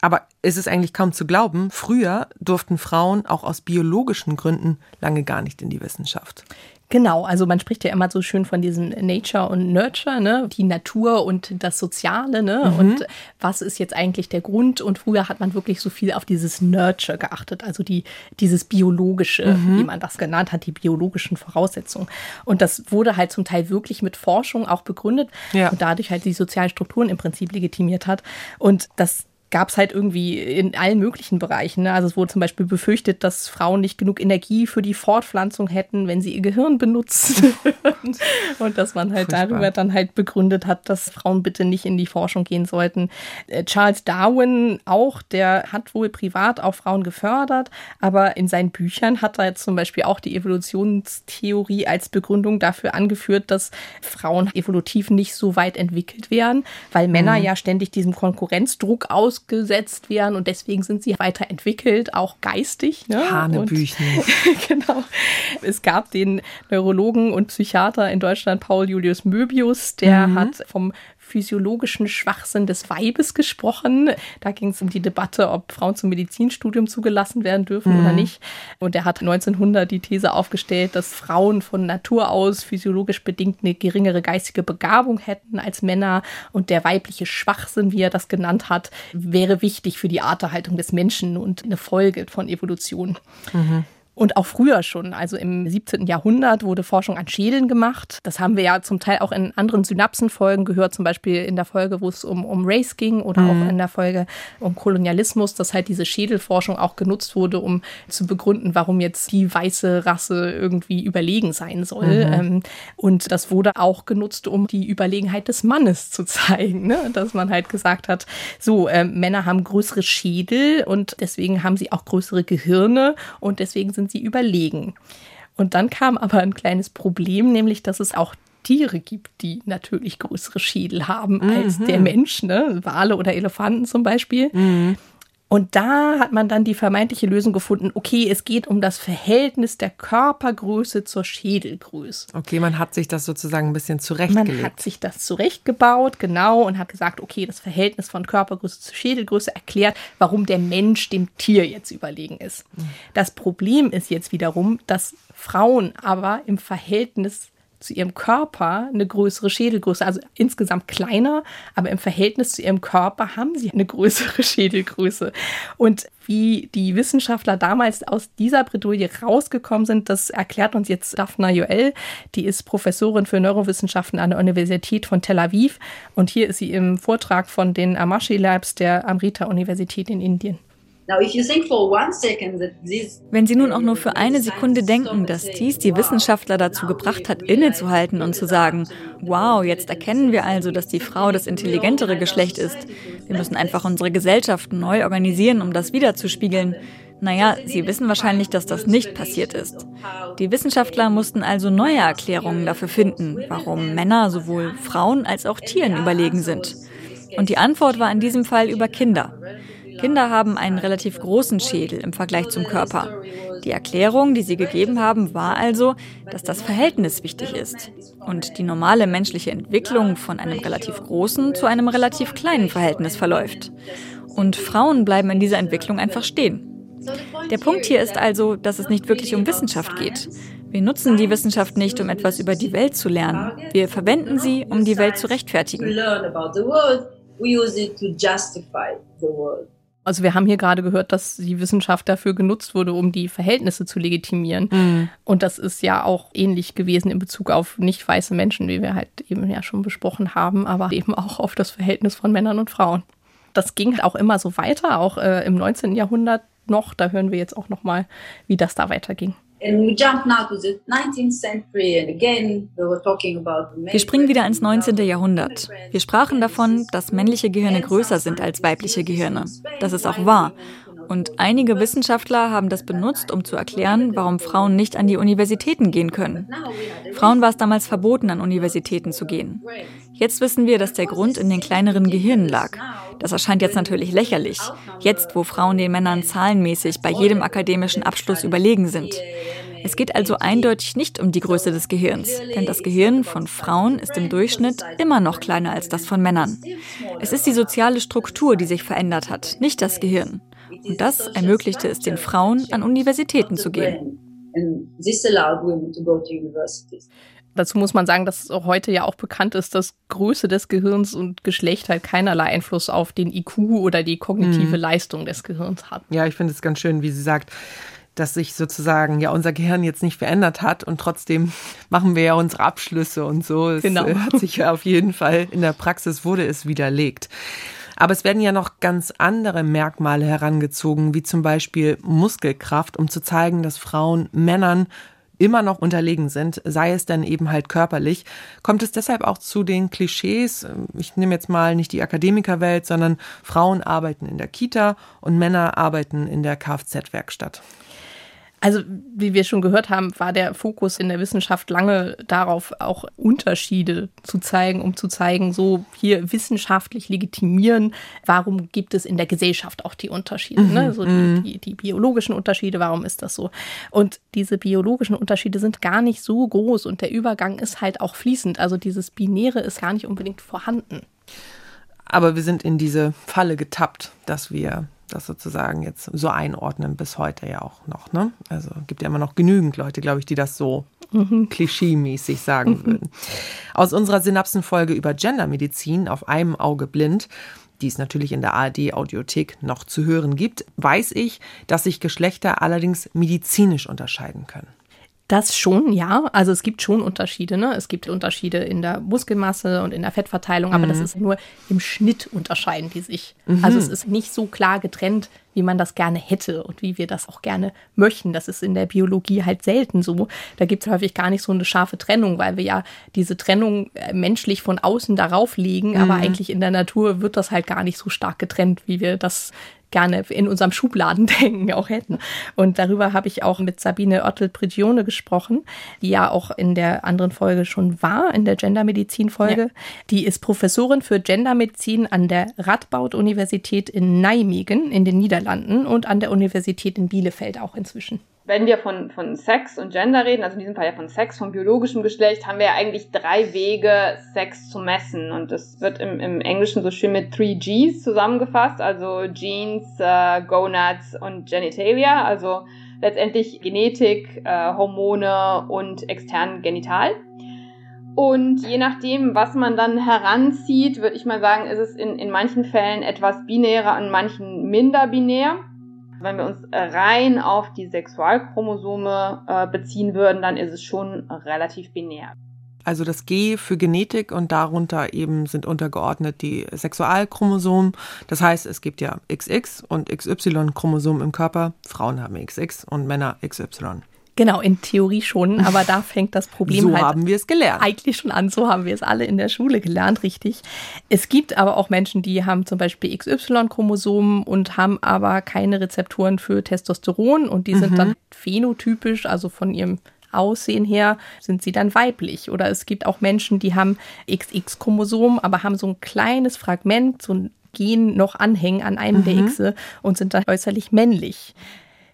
Aber es ist eigentlich kaum zu glauben, früher durften Frauen auch aus biologischen Gründen lange gar nicht in die Wissenschaft. Genau, also man spricht ja immer so schön von diesem Nature und Nurture, ne? die Natur und das Soziale. Ne? Mhm. Und was ist jetzt eigentlich der Grund? Und früher hat man wirklich so viel auf dieses Nurture geachtet, also die, dieses Biologische, mhm. wie man das genannt hat, die biologischen Voraussetzungen. Und das wurde halt zum Teil wirklich mit Forschung auch begründet ja. und dadurch halt die sozialen Strukturen im Prinzip legitimiert hat. Und das gab es halt irgendwie in allen möglichen Bereichen. Ne? Also es wurde zum Beispiel befürchtet, dass Frauen nicht genug Energie für die Fortpflanzung hätten, wenn sie ihr Gehirn benutzen. und dass man halt Furchtbar. darüber dann halt begründet hat, dass Frauen bitte nicht in die Forschung gehen sollten. Äh, Charles Darwin auch, der hat wohl privat auch Frauen gefördert, aber in seinen Büchern hat er jetzt zum Beispiel auch die Evolutionstheorie als Begründung dafür angeführt, dass Frauen evolutiv nicht so weit entwickelt wären, weil Männer mhm. ja ständig diesem Konkurrenzdruck aus ausgesetzt werden und deswegen sind sie weiterentwickelt, auch geistig. Ne? Hanebüchen. genau. Es gab den Neurologen und Psychiater in Deutschland, Paul Julius Möbius, der mhm. hat vom physiologischen Schwachsinn des Weibes gesprochen. Da ging es um die Debatte, ob Frauen zum Medizinstudium zugelassen werden dürfen mhm. oder nicht. Und er hat 1900 die These aufgestellt, dass Frauen von Natur aus physiologisch bedingt eine geringere geistige Begabung hätten als Männer und der weibliche Schwachsinn, wie er das genannt hat, wäre wichtig für die Arterhaltung des Menschen und eine Folge von Evolution. Mhm. Und auch früher schon, also im 17. Jahrhundert wurde Forschung an Schädeln gemacht. Das haben wir ja zum Teil auch in anderen Synapsenfolgen gehört, zum Beispiel in der Folge, wo es um, um Race ging oder mhm. auch in der Folge um Kolonialismus, dass halt diese Schädelforschung auch genutzt wurde, um zu begründen, warum jetzt die weiße Rasse irgendwie überlegen sein soll. Mhm. Ähm, und das wurde auch genutzt, um die Überlegenheit des Mannes zu zeigen, ne? dass man halt gesagt hat, so, äh, Männer haben größere Schädel und deswegen haben sie auch größere Gehirne und deswegen sind sie überlegen. Und dann kam aber ein kleines Problem, nämlich dass es auch Tiere gibt, die natürlich größere Schädel haben mhm. als der Mensch, ne? Wale oder Elefanten zum Beispiel. Mhm. Und da hat man dann die vermeintliche Lösung gefunden, okay, es geht um das Verhältnis der Körpergröße zur Schädelgröße. Okay, man hat sich das sozusagen ein bisschen zurechtgelegt. Man hat sich das zurechtgebaut, genau, und hat gesagt, okay, das Verhältnis von Körpergröße zur Schädelgröße erklärt, warum der Mensch dem Tier jetzt überlegen ist. Mhm. Das Problem ist jetzt wiederum, dass Frauen aber im Verhältnis zu ihrem Körper eine größere Schädelgröße, also insgesamt kleiner, aber im Verhältnis zu ihrem Körper haben sie eine größere Schädelgröße. Und wie die Wissenschaftler damals aus dieser Bredouille rausgekommen sind, das erklärt uns jetzt Daphna Joel. Die ist Professorin für Neurowissenschaften an der Universität von Tel Aviv. Und hier ist sie im Vortrag von den Amashi Labs der Amrita-Universität in Indien. Wenn Sie nun auch nur für eine Sekunde denken, dass dies die Wissenschaftler dazu gebracht hat, innezuhalten und zu sagen, wow, jetzt erkennen wir also, dass die Frau das intelligentere Geschlecht ist. Wir müssen einfach unsere Gesellschaft neu organisieren, um das wiederzuspiegeln. Naja, Sie wissen wahrscheinlich, dass das nicht passiert ist. Die Wissenschaftler mussten also neue Erklärungen dafür finden, warum Männer sowohl Frauen als auch Tieren überlegen sind. Und die Antwort war in diesem Fall über Kinder. Kinder haben einen relativ großen Schädel im Vergleich zum Körper. Die Erklärung, die sie gegeben haben, war also, dass das Verhältnis wichtig ist und die normale menschliche Entwicklung von einem relativ großen zu einem relativ kleinen Verhältnis verläuft. Und Frauen bleiben in dieser Entwicklung einfach stehen. Der Punkt hier ist also, dass es nicht wirklich um Wissenschaft geht. Wir nutzen die Wissenschaft nicht, um etwas über die Welt zu lernen. Wir verwenden sie, um die Welt zu rechtfertigen. We use it to justify the world. Also wir haben hier gerade gehört, dass die Wissenschaft dafür genutzt wurde, um die Verhältnisse zu legitimieren. Mhm. Und das ist ja auch ähnlich gewesen in Bezug auf nicht weiße Menschen, wie wir halt eben ja schon besprochen haben, aber eben auch auf das Verhältnis von Männern und Frauen. Das ging auch immer so weiter, auch äh, im 19. Jahrhundert noch. Da hören wir jetzt auch noch mal, wie das da weiterging. Wir springen wieder ins 19. Jahrhundert. Wir sprachen davon, dass männliche Gehirne größer sind als weibliche Gehirne. Das ist auch wahr. Und einige Wissenschaftler haben das benutzt, um zu erklären, warum Frauen nicht an die Universitäten gehen können. Frauen war es damals verboten, an Universitäten zu gehen. Jetzt wissen wir, dass der Grund in den kleineren Gehirnen lag. Das erscheint jetzt natürlich lächerlich, jetzt wo Frauen den Männern zahlenmäßig bei jedem akademischen Abschluss überlegen sind. Es geht also eindeutig nicht um die Größe des Gehirns, denn das Gehirn von Frauen ist im Durchschnitt immer noch kleiner als das von Männern. Es ist die soziale Struktur, die sich verändert hat, nicht das Gehirn. Und das ermöglichte es den Frauen, an Universitäten zu gehen. Dazu muss man sagen, dass heute ja auch bekannt ist, dass Größe des Gehirns und Geschlecht halt keinerlei Einfluss auf den IQ oder die kognitive mhm. Leistung des Gehirns hat. Ja, ich finde es ganz schön, wie sie sagt, dass sich sozusagen ja unser Gehirn jetzt nicht verändert hat und trotzdem machen wir ja unsere Abschlüsse und so. Es genau. hat sich ja auf jeden Fall in der Praxis wurde es widerlegt. Aber es werden ja noch ganz andere Merkmale herangezogen, wie zum Beispiel Muskelkraft, um zu zeigen, dass Frauen Männern immer noch unterlegen sind, sei es denn eben halt körperlich, kommt es deshalb auch zu den Klischees. Ich nehme jetzt mal nicht die Akademikerwelt, sondern Frauen arbeiten in der Kita und Männer arbeiten in der Kfz-Werkstatt. Also, wie wir schon gehört haben, war der Fokus in der Wissenschaft lange darauf, auch Unterschiede zu zeigen, um zu zeigen, so hier wissenschaftlich legitimieren, warum gibt es in der Gesellschaft auch die Unterschiede, ne? mhm. ne? so die, mhm. die, die, biologischen Unterschiede, warum ist das so? Und diese biologischen Unterschiede sind gar nicht so groß und der Übergang ist halt auch fließend. Also dieses Binäre ist gar nicht unbedingt vorhanden. Aber wir sind in diese Falle getappt, dass wir das sozusagen jetzt so einordnen bis heute ja auch noch. Ne? Also gibt ja immer noch genügend Leute, glaube ich, die das so mhm. klischee-mäßig sagen mhm. würden. Aus unserer Synapsenfolge über Gendermedizin auf einem Auge blind die es natürlich in der ARD Audiothek noch zu hören gibt, weiß ich, dass sich Geschlechter allerdings medizinisch unterscheiden können. Das schon, ja. Also es gibt schon Unterschiede. Ne? Es gibt Unterschiede in der Muskelmasse und in der Fettverteilung, aber mhm. das ist nur im Schnitt unterscheiden die sich. Mhm. Also es ist nicht so klar getrennt, wie man das gerne hätte und wie wir das auch gerne möchten. Das ist in der Biologie halt selten so. Da gibt es häufig gar nicht so eine scharfe Trennung, weil wir ja diese Trennung äh, menschlich von außen darauf legen, mhm. aber eigentlich in der Natur wird das halt gar nicht so stark getrennt, wie wir das gerne in unserem Schubladendenken auch hätten. Und darüber habe ich auch mit Sabine Ottel-Prigione gesprochen, die ja auch in der anderen Folge schon war, in der Gendermedizin-Folge. Ja. Die ist Professorin für Gendermedizin an der Radboud-Universität in Nijmegen in den Niederlanden und an der Universität in Bielefeld auch inzwischen wenn wir von, von Sex und Gender reden, also in diesem Fall ja von Sex, von biologischem Geschlecht, haben wir ja eigentlich drei Wege, Sex zu messen. Und das wird im, im Englischen so schön mit 3 Gs zusammengefasst, also Genes, äh, Gonads und Genitalia, also letztendlich Genetik, äh, Hormone und extern Genital. Und je nachdem, was man dann heranzieht, würde ich mal sagen, ist es in, in manchen Fällen etwas binärer, an manchen minder binär. Wenn wir uns rein auf die Sexualchromosome äh, beziehen würden, dann ist es schon relativ binär. Also das G für Genetik und darunter eben sind untergeordnet die Sexualchromosomen. Das heißt, es gibt ja XX und XY-Chromosomen im Körper. Frauen haben XX und Männer XY. Genau, in Theorie schon, aber da fängt das Problem so halt haben wir es gelernt. eigentlich schon an. So haben wir es alle in der Schule gelernt, richtig. Es gibt aber auch Menschen, die haben zum Beispiel XY-Chromosomen und haben aber keine Rezeptoren für Testosteron und die mhm. sind dann phänotypisch, also von ihrem Aussehen her sind sie dann weiblich. Oder es gibt auch Menschen, die haben XX-Chromosom, aber haben so ein kleines Fragment, so ein Gen noch anhängen an einem mhm. der Xe und sind dann äußerlich männlich.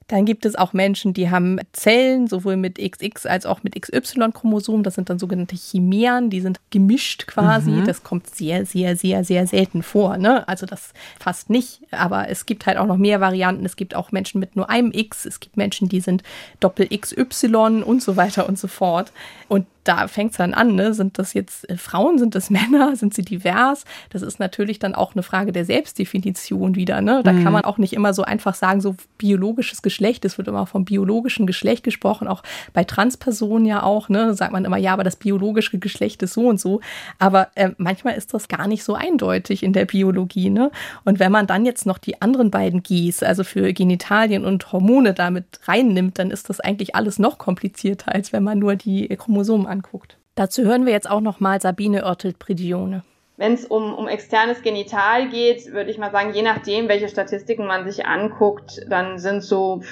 Dann gibt es auch Menschen, die haben Zellen, sowohl mit XX als auch mit XY-Chromosomen. Das sind dann sogenannte Chimären, die sind gemischt quasi. Mhm. Das kommt sehr, sehr, sehr, sehr selten vor. Ne? Also das fast nicht. Aber es gibt halt auch noch mehr Varianten. Es gibt auch Menschen mit nur einem X. Es gibt Menschen, die sind Doppel-XY und so weiter und so fort. Und da fängt es dann an, ne? Sind das jetzt äh, Frauen, sind das Männer, sind sie divers? Das ist natürlich dann auch eine Frage der Selbstdefinition wieder, ne? Da mhm. kann man auch nicht immer so einfach sagen, so biologisches Geschlecht, es wird immer vom biologischen Geschlecht gesprochen, auch bei Transpersonen ja auch, ne? Sagt man immer, ja, aber das biologische Geschlecht ist so und so. Aber äh, manchmal ist das gar nicht so eindeutig in der Biologie, ne? Und wenn man dann jetzt noch die anderen beiden Gs, also für Genitalien und Hormone damit reinnimmt, dann ist das eigentlich alles noch komplizierter, als wenn man nur die Chromosomen anguckt. Dazu hören wir jetzt auch noch mal Sabine Oertelt-Pridione. Wenn es um, um externes Genital geht, würde ich mal sagen, je nachdem, welche Statistiken man sich anguckt, dann sind so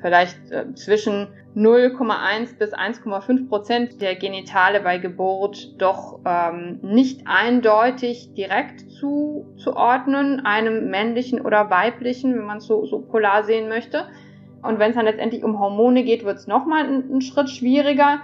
vielleicht äh, zwischen 0,1 bis 1,5 Prozent der Genitale bei Geburt doch ähm, nicht eindeutig direkt zuzuordnen, einem männlichen oder weiblichen, wenn man es so, so polar sehen möchte. Und wenn es dann letztendlich um Hormone geht, wird es nochmal einen Schritt schwieriger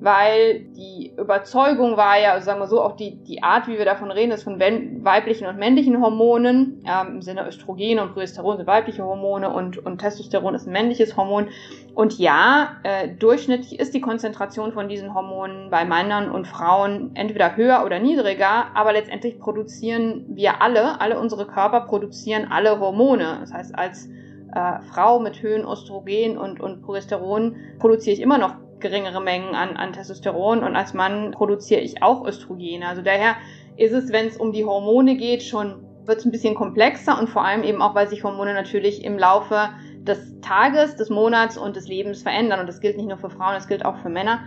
weil die Überzeugung war ja, also sagen wir so, auch die, die Art, wie wir davon reden, ist von weiblichen und männlichen Hormonen. Ähm, Im Sinne Östrogen und Progesteron sind weibliche Hormone und, und Testosteron ist ein männliches Hormon. Und ja, äh, durchschnittlich ist die Konzentration von diesen Hormonen bei Männern und Frauen entweder höher oder niedriger, aber letztendlich produzieren wir alle, alle unsere Körper produzieren alle Hormone. Das heißt, als äh, Frau mit Höhen Östrogen und, und Progesteron produziere ich immer noch geringere Mengen an, an Testosteron und als Mann produziere ich auch Östrogene. Also daher ist es, wenn es um die Hormone geht, schon wird es ein bisschen komplexer und vor allem eben auch, weil sich Hormone natürlich im Laufe des Tages, des Monats und des Lebens verändern. Und das gilt nicht nur für Frauen, das gilt auch für Männer.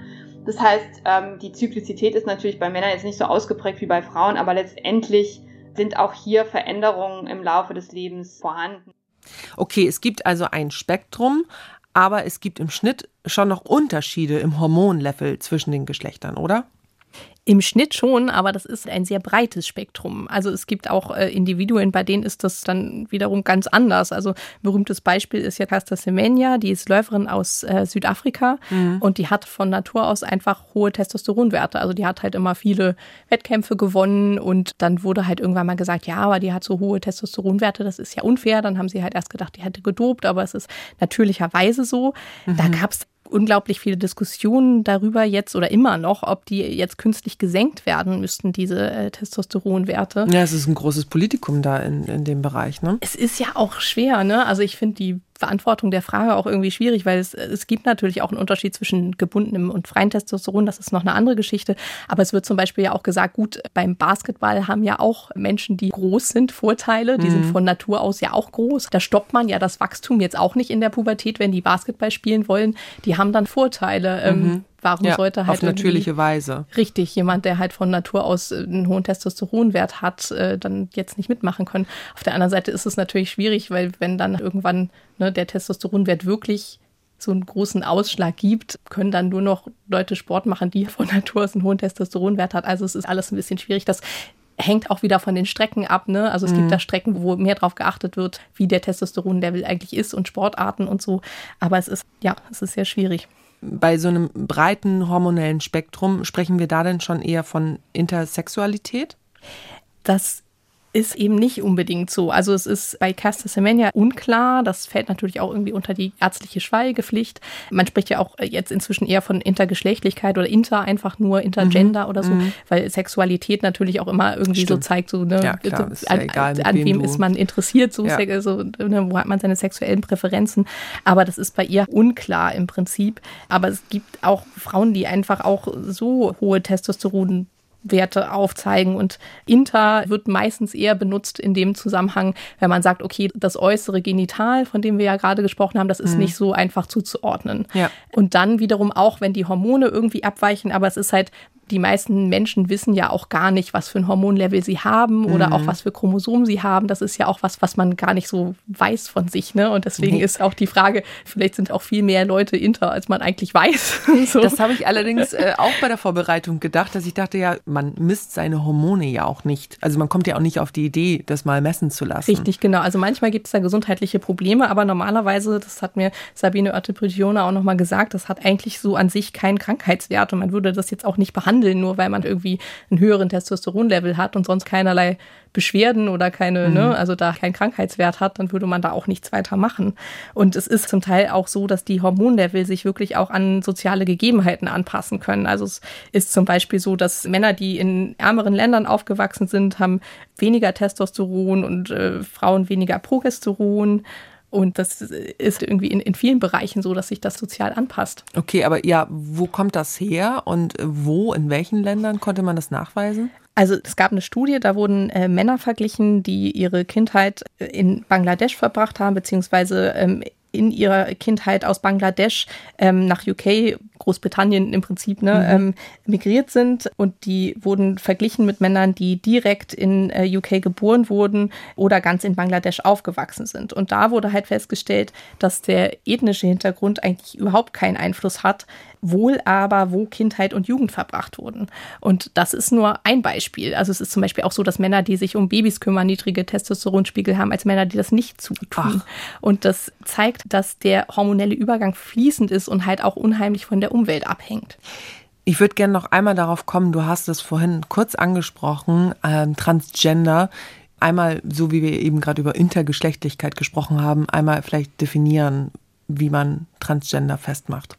Das heißt, ähm, die Zyklizität ist natürlich bei Männern jetzt nicht so ausgeprägt wie bei Frauen, aber letztendlich sind auch hier Veränderungen im Laufe des Lebens vorhanden. Okay, es gibt also ein Spektrum, aber es gibt im Schnitt schon noch Unterschiede im Hormonlevel zwischen den Geschlechtern, oder? Im Schnitt schon, aber das ist ein sehr breites Spektrum. Also es gibt auch äh, Individuen, bei denen ist das dann wiederum ganz anders. Also ein berühmtes Beispiel ist ja Casta Semenya, die ist Läuferin aus äh, Südafrika mhm. und die hat von Natur aus einfach hohe Testosteronwerte. Also die hat halt immer viele Wettkämpfe gewonnen und dann wurde halt irgendwann mal gesagt, ja, aber die hat so hohe Testosteronwerte, das ist ja unfair. Dann haben sie halt erst gedacht, die hätte gedopt, aber es ist natürlicherweise so. Mhm. Da gab es unglaublich viele Diskussionen darüber jetzt oder immer noch, ob die jetzt künstlich gesenkt werden müssten, diese äh, Testosteronwerte. Ja, es ist ein großes Politikum da in, in dem Bereich. Ne? Es ist ja auch schwer, ne? Also ich finde die Beantwortung der Frage auch irgendwie schwierig, weil es, es gibt natürlich auch einen Unterschied zwischen gebundenem und freien Testosteron. Das ist noch eine andere Geschichte. Aber es wird zum Beispiel ja auch gesagt, gut, beim Basketball haben ja auch Menschen, die groß sind, Vorteile. Die mhm. sind von Natur aus ja auch groß. Da stoppt man ja das Wachstum jetzt auch nicht in der Pubertät, wenn die Basketball spielen wollen. Die haben dann Vorteile. Ähm, mhm. Warum ja, sollte halt auf natürliche Weise richtig jemand, der halt von Natur aus einen hohen Testosteronwert hat, äh, dann jetzt nicht mitmachen können? Auf der anderen Seite ist es natürlich schwierig, weil wenn dann irgendwann ne, der Testosteronwert wirklich so einen großen Ausschlag gibt, können dann nur noch Leute Sport machen, die von Natur aus einen hohen Testosteronwert hat. Also es ist alles ein bisschen schwierig. Das hängt auch wieder von den Strecken ab. Ne? Also es mhm. gibt da Strecken, wo mehr darauf geachtet wird, wie der Testosteronlevel eigentlich ist und Sportarten und so. Aber es ist, ja, es ist sehr schwierig bei so einem breiten hormonellen Spektrum sprechen wir da denn schon eher von Intersexualität? Das ist eben nicht unbedingt so. Also es ist bei Caster Semenya unklar. Das fällt natürlich auch irgendwie unter die ärztliche Schweigepflicht. Man spricht ja auch jetzt inzwischen eher von Intergeschlechtlichkeit oder Inter einfach nur Intergender mhm. oder so, mhm. weil Sexualität natürlich auch immer irgendwie Stimmt. so zeigt, so ne, ja, klar, so, an, egal, an wem, wem ist man interessiert, so, ja. so ne, wo hat man seine sexuellen Präferenzen. Aber das ist bei ihr unklar im Prinzip. Aber es gibt auch Frauen, die einfach auch so hohe Testosteron Werte aufzeigen. Und Inter wird meistens eher benutzt in dem Zusammenhang, wenn man sagt, okay, das äußere Genital, von dem wir ja gerade gesprochen haben, das ist mhm. nicht so einfach zuzuordnen. Ja. Und dann wiederum auch, wenn die Hormone irgendwie abweichen, aber es ist halt die meisten Menschen wissen ja auch gar nicht, was für ein Hormonlevel sie haben oder mhm. auch was für Chromosomen sie haben. Das ist ja auch was, was man gar nicht so weiß von sich. Ne? Und deswegen nee. ist auch die Frage, vielleicht sind auch viel mehr Leute inter, als man eigentlich weiß. so. Das habe ich allerdings äh, auch bei der Vorbereitung gedacht, dass ich dachte, ja, man misst seine Hormone ja auch nicht. Also man kommt ja auch nicht auf die Idee, das mal messen zu lassen. Richtig, genau. Also manchmal gibt es da gesundheitliche Probleme, aber normalerweise, das hat mir Sabine Oette-Prigione auch nochmal gesagt, das hat eigentlich so an sich keinen Krankheitswert und man würde das jetzt auch nicht behandeln behandeln, nur weil man irgendwie einen höheren Testosteronlevel hat und sonst keinerlei Beschwerden oder keine, ne, mhm. ne, also da keinen Krankheitswert hat, dann würde man da auch nichts weiter machen. Und es ist zum Teil auch so, dass die Hormonlevel sich wirklich auch an soziale Gegebenheiten anpassen können. Also es ist zum Beispiel so, dass Männer, die in ärmeren Ländern aufgewachsen sind, haben weniger Testosteron und äh, Frauen weniger Progesteron. Und das ist irgendwie in, in vielen Bereichen so, dass sich das sozial anpasst. Okay, aber ja, wo kommt das her und wo, in welchen Ländern konnte man das nachweisen? Also es gab eine Studie, da wurden äh, Männer verglichen, die ihre Kindheit in Bangladesch verbracht haben, beziehungsweise ähm, in ihrer Kindheit aus Bangladesch ähm, nach UK, Großbritannien im Prinzip, ne, mhm. ähm, migriert sind und die wurden verglichen mit Männern, die direkt in äh, UK geboren wurden oder ganz in Bangladesch aufgewachsen sind. Und da wurde halt festgestellt, dass der ethnische Hintergrund eigentlich überhaupt keinen Einfluss hat, wohl aber, wo Kindheit und Jugend verbracht wurden. Und das ist nur ein Beispiel. Also es ist zum Beispiel auch so, dass Männer, die sich um Babys kümmern, niedrige Testosteronspiegel haben, als Männer, die das nicht zutun. Ach. Und das zeigt, dass der hormonelle Übergang fließend ist und halt auch unheimlich von der Umwelt abhängt. Ich würde gerne noch einmal darauf kommen, du hast es vorhin kurz angesprochen, ähm, Transgender. Einmal, so wie wir eben gerade über Intergeschlechtlichkeit gesprochen haben, einmal vielleicht definieren, wie man Transgender festmacht.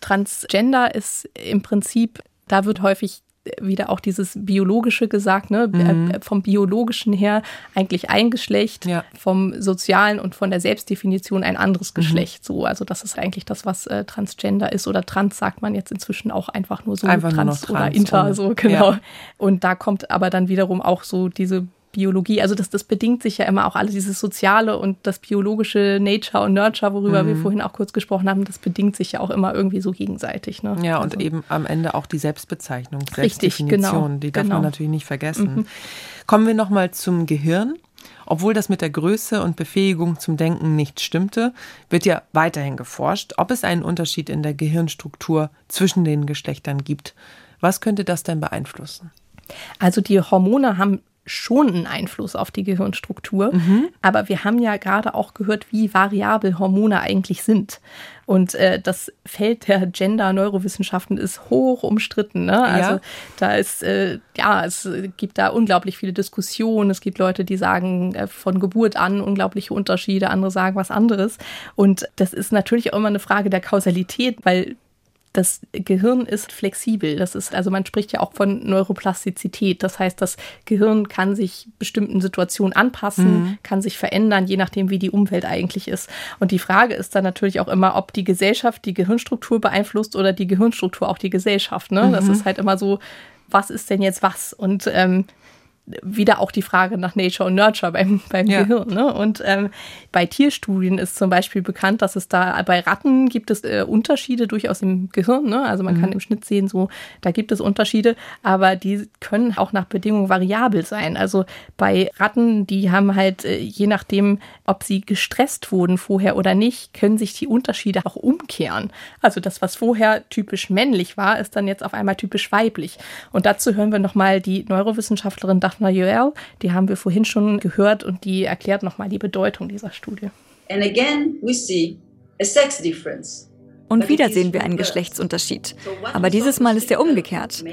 Transgender ist im Prinzip, da wird häufig wieder auch dieses Biologische gesagt, ne? Mhm. Äh, vom Biologischen her eigentlich ein Geschlecht, ja. vom Sozialen und von der Selbstdefinition ein anderes mhm. Geschlecht. Mhm. So, also das ist eigentlich das, was äh, Transgender ist. Oder Trans sagt man jetzt inzwischen auch einfach nur so einfach Trans, nur trans oder Inter, so genau. Ja. Und da kommt aber dann wiederum auch so diese Biologie, also das, das bedingt sich ja immer auch alles, dieses Soziale und das biologische Nature und Nurture, worüber mhm. wir vorhin auch kurz gesprochen haben, das bedingt sich ja auch immer irgendwie so gegenseitig. Ne? Ja, also. und eben am Ende auch die Selbstbezeichnung, Selbstdefinition, genau, die darf genau. man natürlich nicht vergessen. Mhm. Kommen wir nochmal zum Gehirn. Obwohl das mit der Größe und Befähigung zum Denken nicht stimmte, wird ja weiterhin geforscht, ob es einen Unterschied in der Gehirnstruktur zwischen den Geschlechtern gibt. Was könnte das denn beeinflussen? Also die Hormone haben schon einen Einfluss auf die Gehirnstruktur. Mhm. Aber wir haben ja gerade auch gehört, wie variabel Hormone eigentlich sind. Und äh, das Feld der Gender-Neurowissenschaften ist hoch umstritten. Ne? Also ja. da ist, äh, ja, es gibt da unglaublich viele Diskussionen. Es gibt Leute, die sagen äh, von Geburt an unglaubliche Unterschiede, andere sagen was anderes. Und das ist natürlich auch immer eine Frage der Kausalität, weil das Gehirn ist flexibel. Das ist, also man spricht ja auch von Neuroplastizität. Das heißt, das Gehirn kann sich bestimmten Situationen anpassen, mhm. kann sich verändern, je nachdem, wie die Umwelt eigentlich ist. Und die Frage ist dann natürlich auch immer, ob die Gesellschaft die Gehirnstruktur beeinflusst oder die Gehirnstruktur auch die Gesellschaft. Ne? Mhm. Das ist halt immer so, was ist denn jetzt was? Und ähm, wieder auch die Frage nach Nature und Nurture beim, beim ja. Gehirn. Ne? Und ähm, bei Tierstudien ist zum Beispiel bekannt, dass es da bei Ratten gibt es äh, Unterschiede durchaus im Gehirn. Ne? Also man mhm. kann im Schnitt sehen, so da gibt es Unterschiede, aber die können auch nach Bedingungen variabel sein. Also bei Ratten, die haben halt äh, je nachdem, ob sie gestresst wurden vorher oder nicht, können sich die Unterschiede auch umkehren. Also das, was vorher typisch männlich war, ist dann jetzt auf einmal typisch weiblich. Und dazu hören wir nochmal die Neurowissenschaftlerin Daphna Joel, die haben wir vorhin schon gehört und die erklärt nochmal die Bedeutung dieser Studie. And again we see a sex difference. Und wieder sehen wir einen Geschlechtsunterschied. Aber dieses Mal ist er umgekehrt.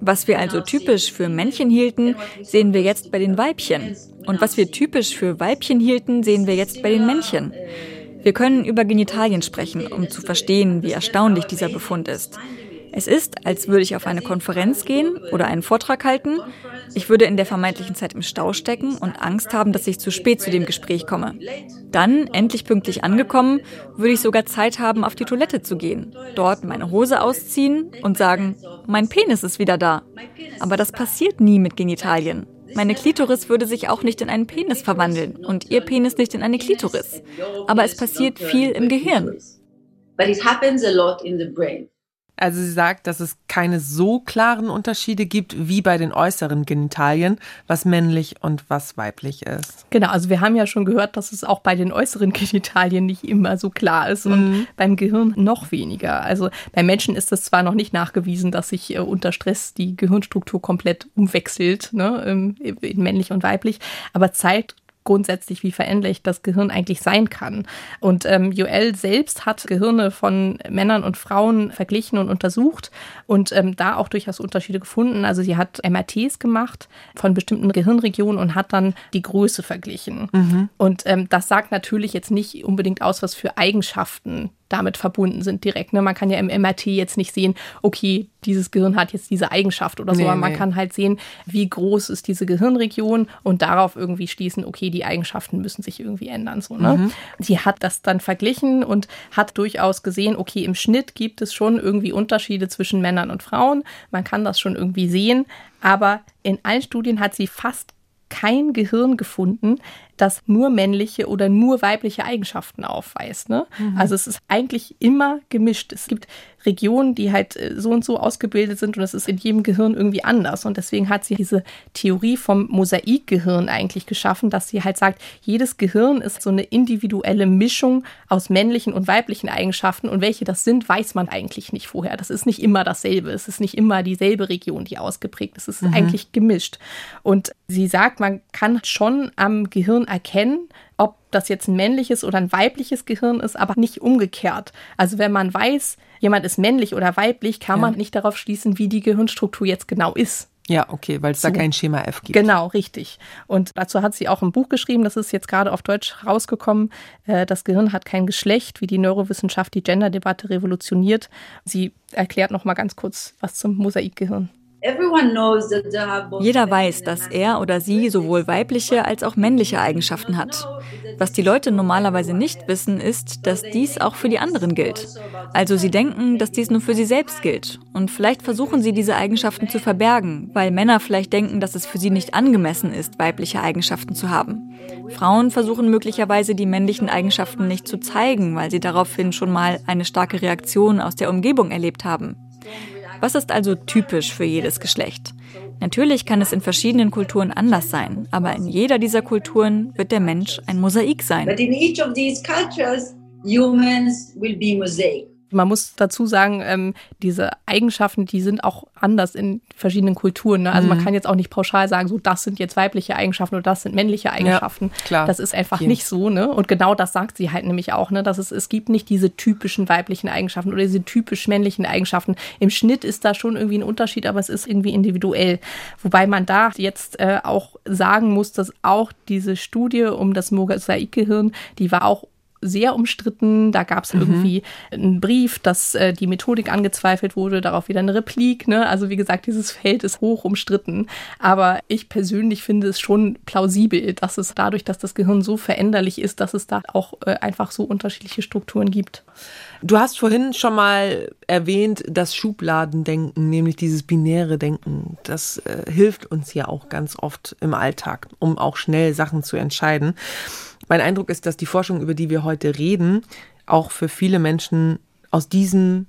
Was wir also typisch für Männchen hielten, sehen wir jetzt bei den Weibchen. Und was wir typisch für Weibchen hielten, sehen wir jetzt bei den Männchen. Wir können über Genitalien sprechen, um zu verstehen, wie erstaunlich dieser Befund ist. Es ist, als würde ich auf eine Konferenz gehen oder einen Vortrag halten. Ich würde in der vermeintlichen Zeit im Stau stecken und Angst haben, dass ich zu spät zu dem Gespräch komme. Dann, endlich pünktlich angekommen, würde ich sogar Zeit haben, auf die Toilette zu gehen, dort meine Hose ausziehen und sagen, mein Penis ist wieder da. Aber das passiert nie mit Genitalien. Meine Klitoris würde sich auch nicht in einen Penis verwandeln und ihr Penis nicht in eine Klitoris. Aber es passiert viel im Gehirn. But it happens a lot in the brain. Also sie sagt, dass es keine so klaren Unterschiede gibt wie bei den äußeren Genitalien, was männlich und was weiblich ist. Genau, also wir haben ja schon gehört, dass es auch bei den äußeren Genitalien nicht immer so klar ist und mhm. beim Gehirn noch weniger. Also bei Menschen ist es zwar noch nicht nachgewiesen, dass sich äh, unter Stress die Gehirnstruktur komplett umwechselt, ne, in männlich und weiblich, aber Zeit grundsätzlich, wie veränderlich das Gehirn eigentlich sein kann. Und ähm, Joel selbst hat Gehirne von Männern und Frauen verglichen und untersucht und ähm, da auch durchaus Unterschiede gefunden. Also sie hat MRTs gemacht von bestimmten Gehirnregionen und hat dann die Größe verglichen. Mhm. Und ähm, das sagt natürlich jetzt nicht unbedingt aus, was für Eigenschaften damit verbunden sind direkt. Ne? Man kann ja im MRT jetzt nicht sehen, okay, dieses Gehirn hat jetzt diese Eigenschaft oder so, nee, aber man nee. kann halt sehen, wie groß ist diese Gehirnregion und darauf irgendwie schließen, okay, die Eigenschaften müssen sich irgendwie ändern. So, ne? Mhm. Sie hat das dann verglichen und hat durchaus gesehen, okay, im Schnitt gibt es schon irgendwie Unterschiede zwischen Männern und Frauen. Man kann das schon irgendwie sehen, aber in allen Studien hat sie fast kein Gehirn gefunden, das nur männliche oder nur weibliche Eigenschaften aufweist. Ne? Mhm. Also es ist eigentlich immer gemischt. Es gibt Regionen, die halt äh, so und so ausgebildet sind und es ist in jedem Gehirn irgendwie anders. Und deswegen hat sie diese Theorie vom Mosaikgehirn eigentlich geschaffen, dass sie halt sagt, jedes Gehirn ist so eine individuelle Mischung aus männlichen und weiblichen Eigenschaften und welche das sind, weiß man eigentlich nicht vorher. Das ist nicht immer dasselbe. Es ist nicht immer dieselbe Region, die ausgeprägt ist. Es ist mhm. eigentlich gemischt. Und sie sagt, man kann schon am Gehirn erkennen, ob das jetzt ein männliches oder ein weibliches Gehirn ist, aber nicht umgekehrt. Also wenn man weiß, jemand ist männlich oder weiblich, kann ja. man nicht darauf schließen, wie die Gehirnstruktur jetzt genau ist. Ja, okay, weil es da kein Schema F gibt. Genau, richtig. Und dazu hat sie auch ein Buch geschrieben, das ist jetzt gerade auf Deutsch rausgekommen. Äh, das Gehirn hat kein Geschlecht, wie die Neurowissenschaft die Gender-Debatte revolutioniert. Sie erklärt noch mal ganz kurz was zum Mosaikgehirn. Jeder weiß, dass er oder sie sowohl weibliche als auch männliche Eigenschaften hat. Was die Leute normalerweise nicht wissen, ist, dass dies auch für die anderen gilt. Also sie denken, dass dies nur für sie selbst gilt. Und vielleicht versuchen sie diese Eigenschaften zu verbergen, weil Männer vielleicht denken, dass es für sie nicht angemessen ist, weibliche Eigenschaften zu haben. Frauen versuchen möglicherweise die männlichen Eigenschaften nicht zu zeigen, weil sie daraufhin schon mal eine starke Reaktion aus der Umgebung erlebt haben. Was ist also typisch für jedes Geschlecht? Natürlich kann es in verschiedenen Kulturen anders sein, aber in jeder dieser Kulturen wird der Mensch ein Mosaik sein. But in each of these cultures, humans will be mosaic. Man muss dazu sagen, ähm, diese Eigenschaften, die sind auch anders in verschiedenen Kulturen. Ne? Also mhm. man kann jetzt auch nicht pauschal sagen, so das sind jetzt weibliche Eigenschaften oder das sind männliche Eigenschaften. Ja, klar. Das ist einfach Jeden. nicht so. Ne? Und genau das sagt sie halt nämlich auch, ne? dass es, es gibt nicht diese typischen weiblichen Eigenschaften oder diese typisch männlichen Eigenschaften. Im Schnitt ist da schon irgendwie ein Unterschied, aber es ist irgendwie individuell. Wobei man da jetzt äh, auch sagen muss, dass auch diese Studie um das Mosaikgehirn, die war auch sehr umstritten. Da gab es mhm. irgendwie einen Brief, dass äh, die Methodik angezweifelt wurde, darauf wieder eine Replik. Ne? Also wie gesagt, dieses Feld ist hoch umstritten. Aber ich persönlich finde es schon plausibel, dass es dadurch, dass das Gehirn so veränderlich ist, dass es da auch äh, einfach so unterschiedliche Strukturen gibt. Du hast vorhin schon mal erwähnt, das Schubladendenken, nämlich dieses binäre Denken. Das äh, hilft uns ja auch ganz oft im Alltag, um auch schnell Sachen zu entscheiden. Mein Eindruck ist, dass die Forschung, über die wir heute reden, auch für viele Menschen aus diesem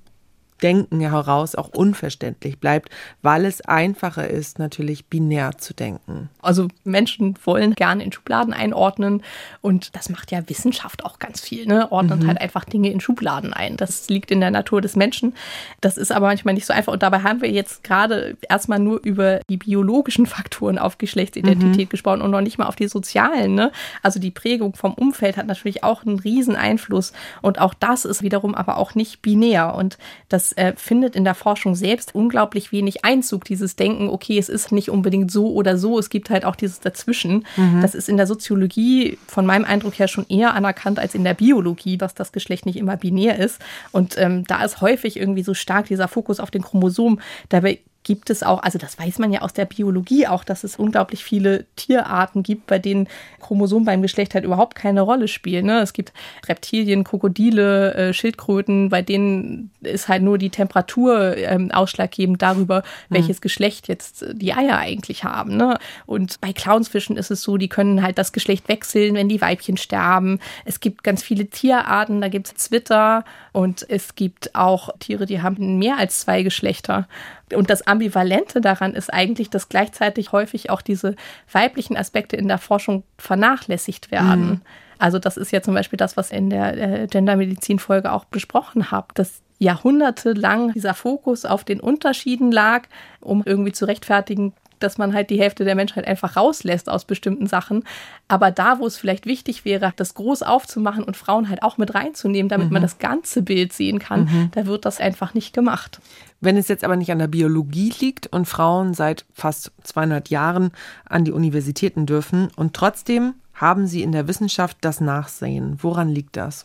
Denken heraus auch unverständlich bleibt, weil es einfacher ist, natürlich binär zu denken. Also Menschen wollen gerne in Schubladen einordnen und das macht ja Wissenschaft auch ganz viel, ne? Ordnet mhm. halt einfach Dinge in Schubladen ein. Das liegt in der Natur des Menschen. Das ist aber manchmal nicht so einfach und dabei haben wir jetzt gerade erstmal nur über die biologischen Faktoren auf Geschlechtsidentität mhm. gesprochen und noch nicht mal auf die sozialen, ne? Also die Prägung vom Umfeld hat natürlich auch einen riesen Einfluss und auch das ist wiederum aber auch nicht binär und das das äh, findet in der Forschung selbst unglaublich wenig Einzug, dieses Denken, okay, es ist nicht unbedingt so oder so, es gibt halt auch dieses Dazwischen. Mhm. Das ist in der Soziologie von meinem Eindruck her schon eher anerkannt als in der Biologie, dass das Geschlecht nicht immer binär ist. Und ähm, da ist häufig irgendwie so stark dieser Fokus auf den Chromosomen. Dabei gibt es auch, also das weiß man ja aus der Biologie auch, dass es unglaublich viele Tierarten gibt, bei denen Chromosomen beim Geschlecht halt überhaupt keine Rolle spielen. Ne? Es gibt Reptilien, Krokodile, äh, Schildkröten, bei denen ist halt nur die Temperatur ähm, ausschlaggebend darüber, mhm. welches Geschlecht jetzt die Eier eigentlich haben. Ne? Und bei Clownsfischen ist es so, die können halt das Geschlecht wechseln, wenn die Weibchen sterben. Es gibt ganz viele Tierarten, da gibt es Zwitter und es gibt auch Tiere, die haben mehr als zwei Geschlechter. Und das Ambivalente daran ist eigentlich, dass gleichzeitig häufig auch diese weiblichen Aspekte in der Forschung vernachlässigt werden. Mhm. Also das ist ja zum Beispiel das, was in der äh, Gendermedizin-Folge auch besprochen habe, dass jahrhundertelang dieser Fokus auf den Unterschieden lag, um irgendwie zu rechtfertigen, dass man halt die Hälfte der Menschheit einfach rauslässt aus bestimmten Sachen. Aber da, wo es vielleicht wichtig wäre, das groß aufzumachen und Frauen halt auch mit reinzunehmen, damit mhm. man das ganze Bild sehen kann, mhm. da wird das einfach nicht gemacht. Wenn es jetzt aber nicht an der Biologie liegt und Frauen seit fast 200 Jahren an die Universitäten dürfen und trotzdem haben sie in der Wissenschaft das Nachsehen. Woran liegt das?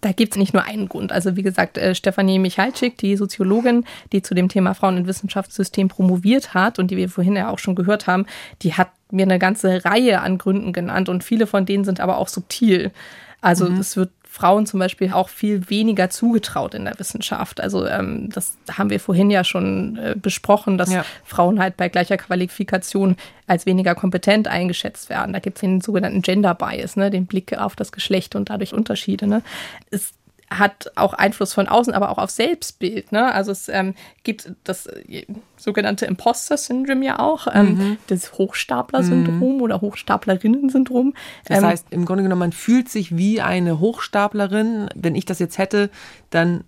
Da gibt es nicht nur einen Grund. Also wie gesagt, äh, Stefanie Michalczyk, die Soziologin, die zu dem Thema Frauen- und Wissenschaftssystem promoviert hat und die wir vorhin ja auch schon gehört haben, die hat mir eine ganze Reihe an Gründen genannt und viele von denen sind aber auch subtil. Also mhm. es wird Frauen zum Beispiel auch viel weniger zugetraut in der Wissenschaft. Also ähm, das haben wir vorhin ja schon äh, besprochen, dass ja. Frauen halt bei gleicher Qualifikation als weniger kompetent eingeschätzt werden. Da gibt es den sogenannten Gender Bias, ne, den Blick auf das Geschlecht und dadurch Unterschiede. Ne. Es hat auch Einfluss von außen, aber auch auf Selbstbild. Ne? Also es ähm, gibt das äh, sogenannte Imposter-Syndrom ja auch, ähm, mhm. das Hochstapler-Syndrom mhm. oder Hochstaplerinnen-Syndrom. Das ähm, heißt, im Grunde genommen, man fühlt sich wie eine Hochstaplerin. Wenn ich das jetzt hätte, dann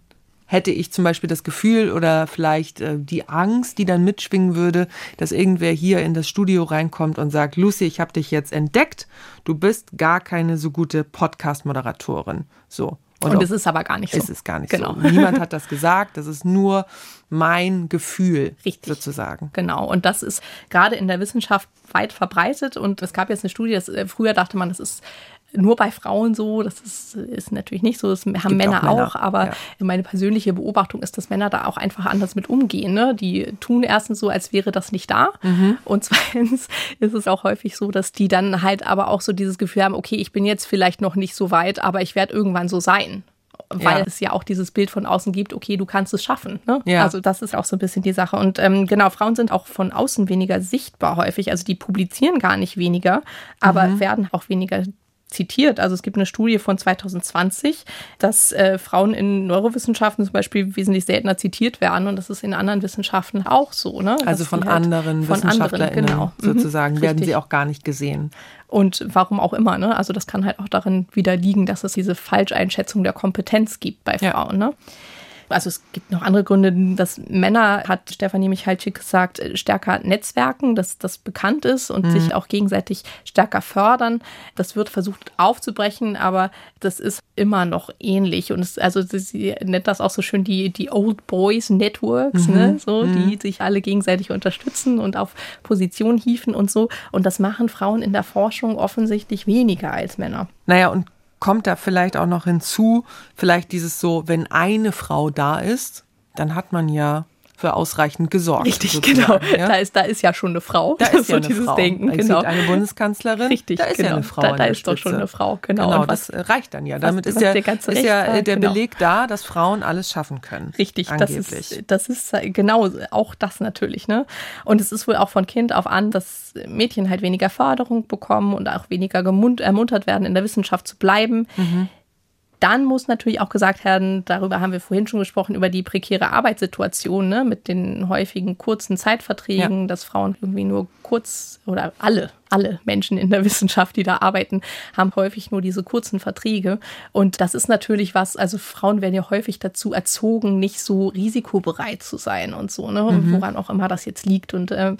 hätte ich zum Beispiel das Gefühl oder vielleicht äh, die Angst, die dann mitschwingen würde, dass irgendwer hier in das Studio reinkommt und sagt, Lucy, ich habe dich jetzt entdeckt, du bist gar keine so gute Podcast-Moderatorin. So. Und, und es ist aber gar nicht so. Es ist gar nicht genau. so. Niemand hat das gesagt. Das ist nur mein Gefühl Richtig. sozusagen. Genau. Und das ist gerade in der Wissenschaft weit verbreitet. Und es gab jetzt eine Studie, das, äh, früher dachte man, das ist nur bei Frauen so. Das ist, ist natürlich nicht so. Das haben Männer auch, Männer auch, aber ja. meine persönliche Beobachtung ist, dass Männer da auch einfach anders mit umgehen. Ne? Die tun erstens so, als wäre das nicht da. Mhm. Und zweitens ist es auch häufig so, dass die dann halt aber auch so dieses Gefühl haben, okay, ich bin jetzt vielleicht noch nicht so weit, aber ich werde irgendwann so sein weil ja. es ja auch dieses Bild von außen gibt, okay, du kannst es schaffen. Ne? Ja. Also das ist auch so ein bisschen die Sache. Und ähm, genau, Frauen sind auch von außen weniger sichtbar häufig. Also die publizieren gar nicht weniger, aber mhm. werden auch weniger zitiert. Also es gibt eine Studie von 2020, dass äh, Frauen in Neurowissenschaften zum Beispiel wesentlich seltener zitiert werden und das ist in anderen Wissenschaften auch so. Ne? Also von halt anderen von WissenschaftlerInnen genau. Mhm. sozusagen mhm, werden sie auch gar nicht gesehen. Und warum auch immer. Ne? Also das kann halt auch darin wieder liegen, dass es diese Falscheinschätzung der Kompetenz gibt bei Frauen. Ja. Ne? Also es gibt noch andere Gründe, dass Männer, hat Stefanie Michalczyk gesagt, stärker netzwerken, dass das bekannt ist und mhm. sich auch gegenseitig stärker fördern. Das wird versucht aufzubrechen, aber das ist immer noch ähnlich. Und es, also sie nennt das auch so schön die, die Old Boys Networks, ne? mhm. ne? so, mhm. die sich alle gegenseitig unterstützen und auf Position hieven und so. Und das machen Frauen in der Forschung offensichtlich weniger als Männer. Naja, und kommt da vielleicht auch noch hinzu, vielleicht dieses so, wenn eine Frau da ist, dann hat man ja für ausreichend gesorgt. Richtig, genau. Ja? Da, ist, da ist ja schon eine Frau. Da ist so ja eine dieses Frau. Denken, genau. eine Bundeskanzlerin. Richtig, da ist genau. ja eine Frau. Da, da ist doch schon eine Frau, genau. Genau, was, das reicht dann ja. Damit was, ist, ja, der, ist ja der genau. Beleg da, dass Frauen alles schaffen können. Richtig, das ist, das ist genau auch das natürlich. Ne? Und es ist wohl auch von Kind auf an, dass Mädchen halt weniger Förderung bekommen und auch weniger ermuntert werden, in der Wissenschaft zu bleiben. Mhm. Dann muss natürlich auch gesagt werden, darüber haben wir vorhin schon gesprochen, über die prekäre Arbeitssituation ne, mit den häufigen kurzen Zeitverträgen, ja. dass Frauen irgendwie nur kurz oder alle, alle Menschen in der Wissenschaft, die da arbeiten, haben häufig nur diese kurzen Verträge. Und das ist natürlich was, also Frauen werden ja häufig dazu erzogen, nicht so risikobereit zu sein und so, ne, mhm. woran auch immer das jetzt liegt. Und äh,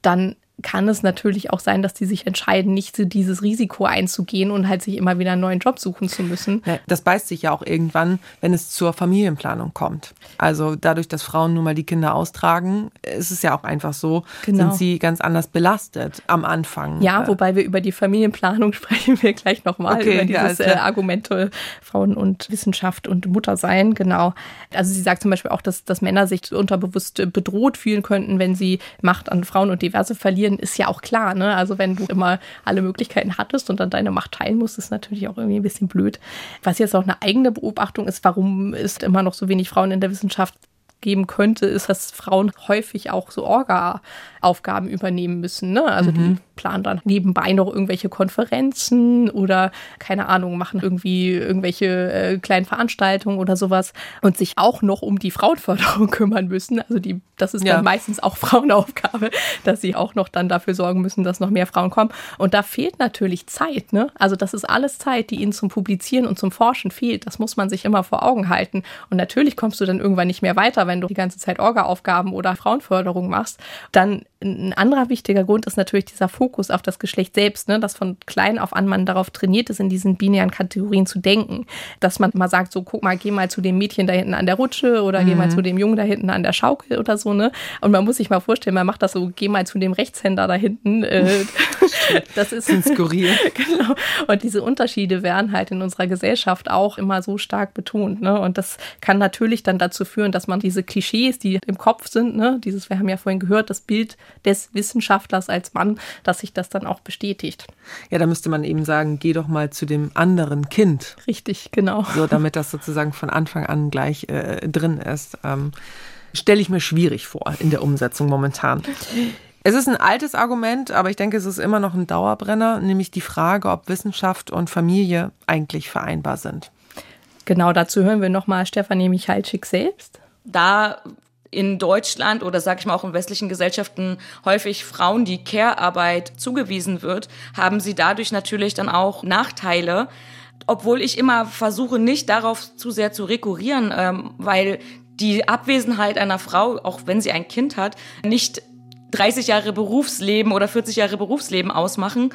dann kann es natürlich auch sein, dass die sich entscheiden, nicht so dieses Risiko einzugehen und halt sich immer wieder einen neuen Job suchen zu müssen. Ja, das beißt sich ja auch irgendwann, wenn es zur Familienplanung kommt. Also dadurch, dass Frauen nun mal die Kinder austragen, ist es ja auch einfach so, genau. sind sie ganz anders belastet am Anfang. Ja, wobei wir über die Familienplanung sprechen wir gleich nochmal, okay, über dieses ja, äh, Argumente Frauen und Wissenschaft und Muttersein, genau. Also sie sagt zum Beispiel auch, dass, dass Männer sich unterbewusst bedroht fühlen könnten, wenn sie Macht an Frauen und Diverse verlieren Familien ist ja auch klar, ne? Also wenn du immer alle Möglichkeiten hattest und dann deine Macht teilen musst, ist natürlich auch irgendwie ein bisschen blöd. Was jetzt auch eine eigene Beobachtung ist, warum ist immer noch so wenig Frauen in der Wissenschaft geben könnte, ist, dass Frauen häufig auch so Orga-Aufgaben übernehmen müssen. Ne? Also mhm. die planen dann nebenbei noch irgendwelche Konferenzen oder keine Ahnung, machen irgendwie irgendwelche äh, kleinen Veranstaltungen oder sowas und sich auch noch um die Frauenförderung kümmern müssen. Also die, das ist ja. dann meistens auch Frauenaufgabe, dass sie auch noch dann dafür sorgen müssen, dass noch mehr Frauen kommen. Und da fehlt natürlich Zeit. Ne? Also das ist alles Zeit, die ihnen zum Publizieren und zum Forschen fehlt. Das muss man sich immer vor Augen halten. Und natürlich kommst du dann irgendwann nicht mehr weiter, wenn du die ganze Zeit Orga-Aufgaben oder Frauenförderung machst. Dann ein anderer wichtiger Grund ist natürlich dieser Fokus auf das Geschlecht selbst, ne? dass von klein auf an man darauf trainiert ist, in diesen binären Kategorien zu denken. Dass man mal sagt, so guck mal, geh mal zu dem Mädchen da hinten an der Rutsche oder mhm. geh mal mhm. zu dem Jungen da hinten an der Schaukel oder so. Ne? Und man muss sich mal vorstellen, man macht das so, geh mal zu dem Rechtshänder da hinten. Äh, das ist skurril. genau. Und diese Unterschiede werden halt in unserer Gesellschaft auch immer so stark betont. Ne? Und das kann natürlich dann dazu führen, dass man diese Klischees, die im Kopf sind, ne? dieses, wir haben ja vorhin gehört, das Bild des Wissenschaftlers als Mann, dass sich das dann auch bestätigt. Ja, da müsste man eben sagen, geh doch mal zu dem anderen Kind. Richtig, genau. So, damit das sozusagen von Anfang an gleich äh, drin ist. Ähm, Stelle ich mir schwierig vor in der Umsetzung momentan. Es ist ein altes Argument, aber ich denke, es ist immer noch ein Dauerbrenner, nämlich die Frage, ob Wissenschaft und Familie eigentlich vereinbar sind. Genau, dazu hören wir nochmal Stefanie Michalczyk selbst. Da in Deutschland oder sage ich mal auch in westlichen Gesellschaften häufig Frauen die Care-Arbeit zugewiesen wird, haben sie dadurch natürlich dann auch Nachteile. Obwohl ich immer versuche, nicht darauf zu sehr zu rekurrieren, ähm, weil die Abwesenheit einer Frau, auch wenn sie ein Kind hat, nicht 30 Jahre Berufsleben oder 40 Jahre Berufsleben ausmachen.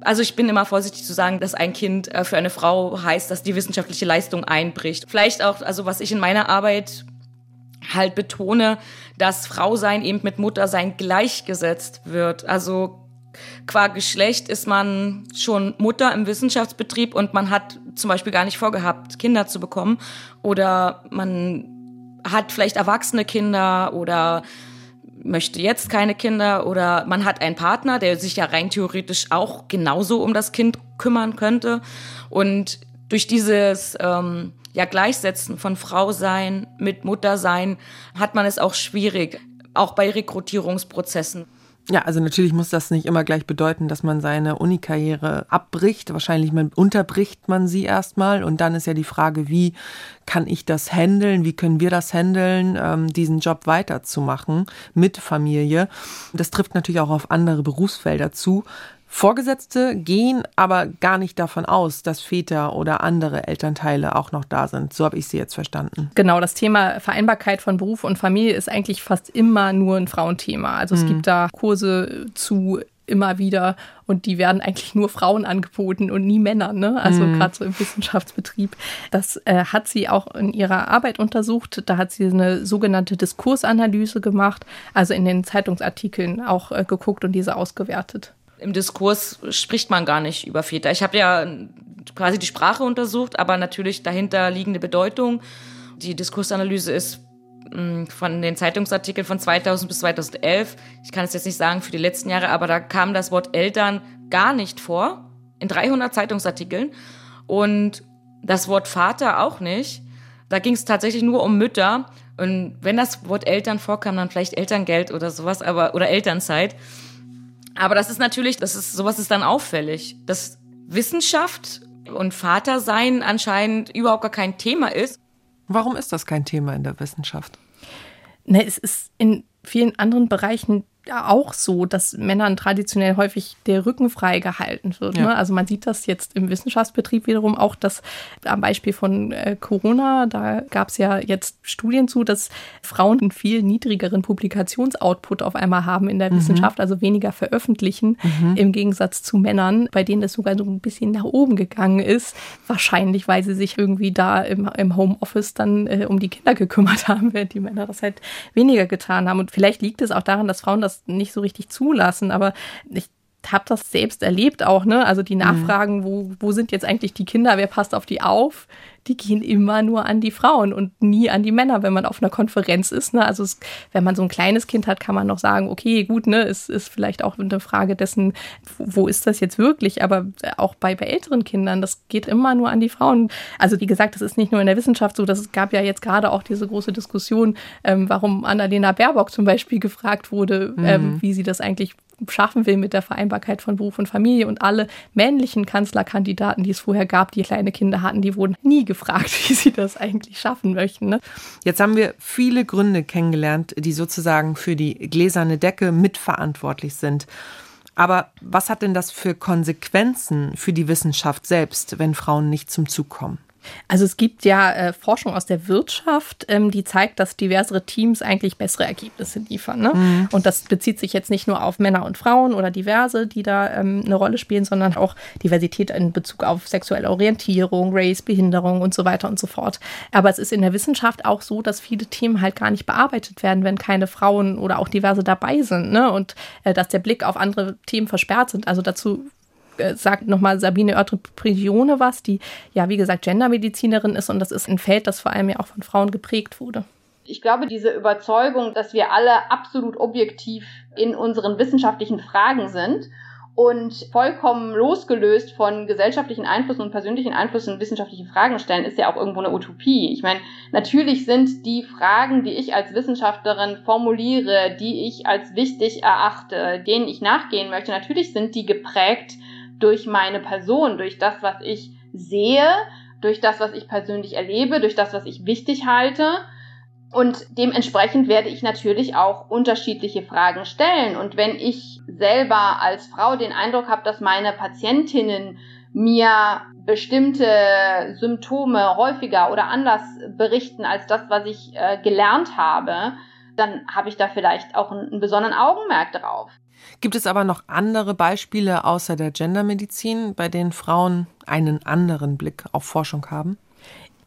Also ich bin immer vorsichtig zu sagen, dass ein Kind äh, für eine Frau heißt, dass die wissenschaftliche Leistung einbricht. Vielleicht auch, also was ich in meiner Arbeit halt betone, dass Frausein eben mit Muttersein gleichgesetzt wird. Also qua Geschlecht ist man schon Mutter im Wissenschaftsbetrieb und man hat zum Beispiel gar nicht vorgehabt, Kinder zu bekommen. Oder man hat vielleicht erwachsene Kinder oder möchte jetzt keine Kinder oder man hat einen Partner, der sich ja rein theoretisch auch genauso um das Kind kümmern könnte. Und durch dieses ähm, ja, Gleichsetzen von Frau sein mit Mutter sein, hat man es auch schwierig, auch bei Rekrutierungsprozessen. Ja, also natürlich muss das nicht immer gleich bedeuten, dass man seine Unikarriere abbricht. Wahrscheinlich unterbricht man sie erstmal und dann ist ja die Frage, wie kann ich das handeln, wie können wir das handeln, ähm, diesen Job weiterzumachen mit Familie. Das trifft natürlich auch auf andere Berufsfelder zu. Vorgesetzte gehen aber gar nicht davon aus, dass Väter oder andere Elternteile auch noch da sind. So habe ich sie jetzt verstanden. Genau, das Thema Vereinbarkeit von Beruf und Familie ist eigentlich fast immer nur ein Frauenthema. Also es mhm. gibt da Kurse zu immer wieder und die werden eigentlich nur Frauen angeboten und nie Männern, ne? Also mhm. gerade so im Wissenschaftsbetrieb. Das äh, hat sie auch in ihrer Arbeit untersucht. Da hat sie eine sogenannte Diskursanalyse gemacht, also in den Zeitungsartikeln auch äh, geguckt und diese ausgewertet im Diskurs spricht man gar nicht über Väter. Ich habe ja quasi die Sprache untersucht, aber natürlich dahinter liegende Bedeutung. Die Diskursanalyse ist mm, von den Zeitungsartikeln von 2000 bis 2011. Ich kann es jetzt nicht sagen für die letzten Jahre, aber da kam das Wort Eltern gar nicht vor. In 300 Zeitungsartikeln. Und das Wort Vater auch nicht. Da ging es tatsächlich nur um Mütter. Und wenn das Wort Eltern vorkam, dann vielleicht Elterngeld oder sowas, aber, oder Elternzeit. Aber das ist natürlich, das ist, sowas ist dann auffällig, dass Wissenschaft und Vatersein anscheinend überhaupt gar kein Thema ist. Warum ist das kein Thema in der Wissenschaft? Ne, es ist in vielen anderen Bereichen auch so, dass Männern traditionell häufig der Rücken frei gehalten wird. Ja. Ne? Also man sieht das jetzt im Wissenschaftsbetrieb wiederum auch, dass am Beispiel von äh, Corona, da gab es ja jetzt Studien zu, dass Frauen einen viel niedrigeren Publikationsoutput auf einmal haben in der mhm. Wissenschaft, also weniger veröffentlichen, mhm. im Gegensatz zu Männern, bei denen das sogar so ein bisschen nach oben gegangen ist. Wahrscheinlich, weil sie sich irgendwie da im, im Homeoffice dann äh, um die Kinder gekümmert haben, während die Männer das halt weniger getan haben. Und vielleicht liegt es auch daran, dass Frauen das nicht so richtig zulassen, aber ich habe das selbst erlebt auch, ne? Also die mhm. Nachfragen, wo, wo sind jetzt eigentlich die Kinder, wer passt auf die auf? Die gehen immer nur an die Frauen und nie an die Männer, wenn man auf einer Konferenz ist. Ne? Also es, wenn man so ein kleines Kind hat, kann man noch sagen, okay, gut, ne, es ist vielleicht auch eine Frage dessen, wo, wo ist das jetzt wirklich? Aber auch bei, bei älteren Kindern, das geht immer nur an die Frauen. Also wie gesagt, das ist nicht nur in der Wissenschaft so, das gab ja jetzt gerade auch diese große Diskussion, ähm, warum Annalena Baerbock zum Beispiel gefragt wurde, mhm. ähm, wie sie das eigentlich schaffen will mit der Vereinbarkeit von Beruf und Familie. Und alle männlichen Kanzlerkandidaten, die es vorher gab, die kleine Kinder hatten, die wurden nie gefragt, wie sie das eigentlich schaffen möchten. Ne? Jetzt haben wir viele Gründe kennengelernt, die sozusagen für die gläserne Decke mitverantwortlich sind. Aber was hat denn das für Konsequenzen für die Wissenschaft selbst, wenn Frauen nicht zum Zug kommen? Also es gibt ja äh, Forschung aus der Wirtschaft, ähm, die zeigt, dass diversere Teams eigentlich bessere Ergebnisse liefern. Ne? Mhm. Und das bezieht sich jetzt nicht nur auf Männer und Frauen oder diverse, die da ähm, eine Rolle spielen, sondern auch Diversität in Bezug auf sexuelle Orientierung, Race, Behinderung und so weiter und so fort. Aber es ist in der Wissenschaft auch so, dass viele Themen halt gar nicht bearbeitet werden, wenn keine Frauen oder auch diverse dabei sind. Ne? Und äh, dass der Blick auf andere Themen versperrt sind. Also dazu sagt nochmal Sabine Oertre-Prigione was, die ja, wie gesagt, Gendermedizinerin ist und das ist ein Feld, das vor allem ja auch von Frauen geprägt wurde. Ich glaube, diese Überzeugung, dass wir alle absolut objektiv in unseren wissenschaftlichen Fragen sind und vollkommen losgelöst von gesellschaftlichen Einflüssen und persönlichen Einflüssen wissenschaftliche Fragen stellen, ist ja auch irgendwo eine Utopie. Ich meine, natürlich sind die Fragen, die ich als Wissenschaftlerin formuliere, die ich als wichtig erachte, denen ich nachgehen möchte, natürlich sind die geprägt durch meine Person, durch das, was ich sehe, durch das, was ich persönlich erlebe, durch das, was ich wichtig halte. Und dementsprechend werde ich natürlich auch unterschiedliche Fragen stellen. Und wenn ich selber als Frau den Eindruck habe, dass meine Patientinnen mir bestimmte Symptome häufiger oder anders berichten als das, was ich äh, gelernt habe, dann habe ich da vielleicht auch einen, einen besonderen Augenmerk drauf. Gibt es aber noch andere Beispiele außer der Gendermedizin, bei denen Frauen einen anderen Blick auf Forschung haben?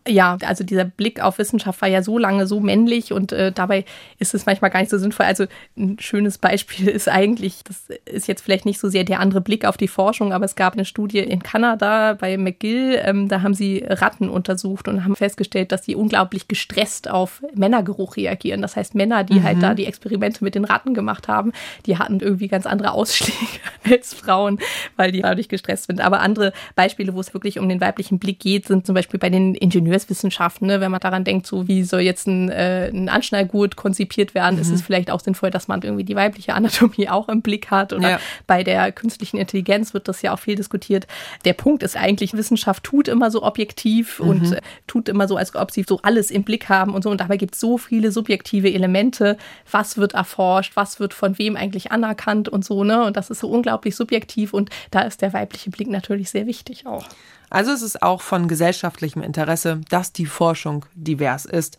Ja, also dieser Blick auf Wissenschaft war ja so lange so männlich und äh, dabei ist es manchmal gar nicht so sinnvoll. Also ein schönes Beispiel ist eigentlich, das ist jetzt vielleicht nicht so sehr der andere Blick auf die Forschung, aber es gab eine Studie in Kanada bei McGill, ähm, da haben sie Ratten untersucht und haben festgestellt, dass sie unglaublich gestresst auf Männergeruch reagieren. Das heißt, Männer, die halt mhm. halt da die Experimente mit den Ratten gemacht haben, die hatten irgendwie ganz andere Ausschläge als Frauen, weil die dadurch gestresst sind. Aber andere Beispiele, wo es wirklich um den weiblichen Blick geht, sind zum Beispiel bei den Ingenieuren Ingenieurswissenschaften, ne? wenn man daran denkt, so wie soll jetzt ein, äh, ein Anschnallgurt konzipiert werden, mhm. ist es vielleicht auch sinnvoll, dass man irgendwie die weibliche Anatomie auch im Blick hat. Oder ja. bei der künstlichen Intelligenz wird das ja auch viel diskutiert. Der Punkt ist eigentlich, Wissenschaft tut immer so objektiv mhm. und äh, tut immer so, als ob sie so alles im Blick haben und so. Und dabei gibt es so viele subjektive Elemente. Was wird erforscht? Was wird von wem eigentlich anerkannt und so, ne? Und das ist so unglaublich subjektiv und da ist der weibliche Blick natürlich sehr wichtig auch. Also es ist auch von gesellschaftlichem Interesse, dass die Forschung divers ist.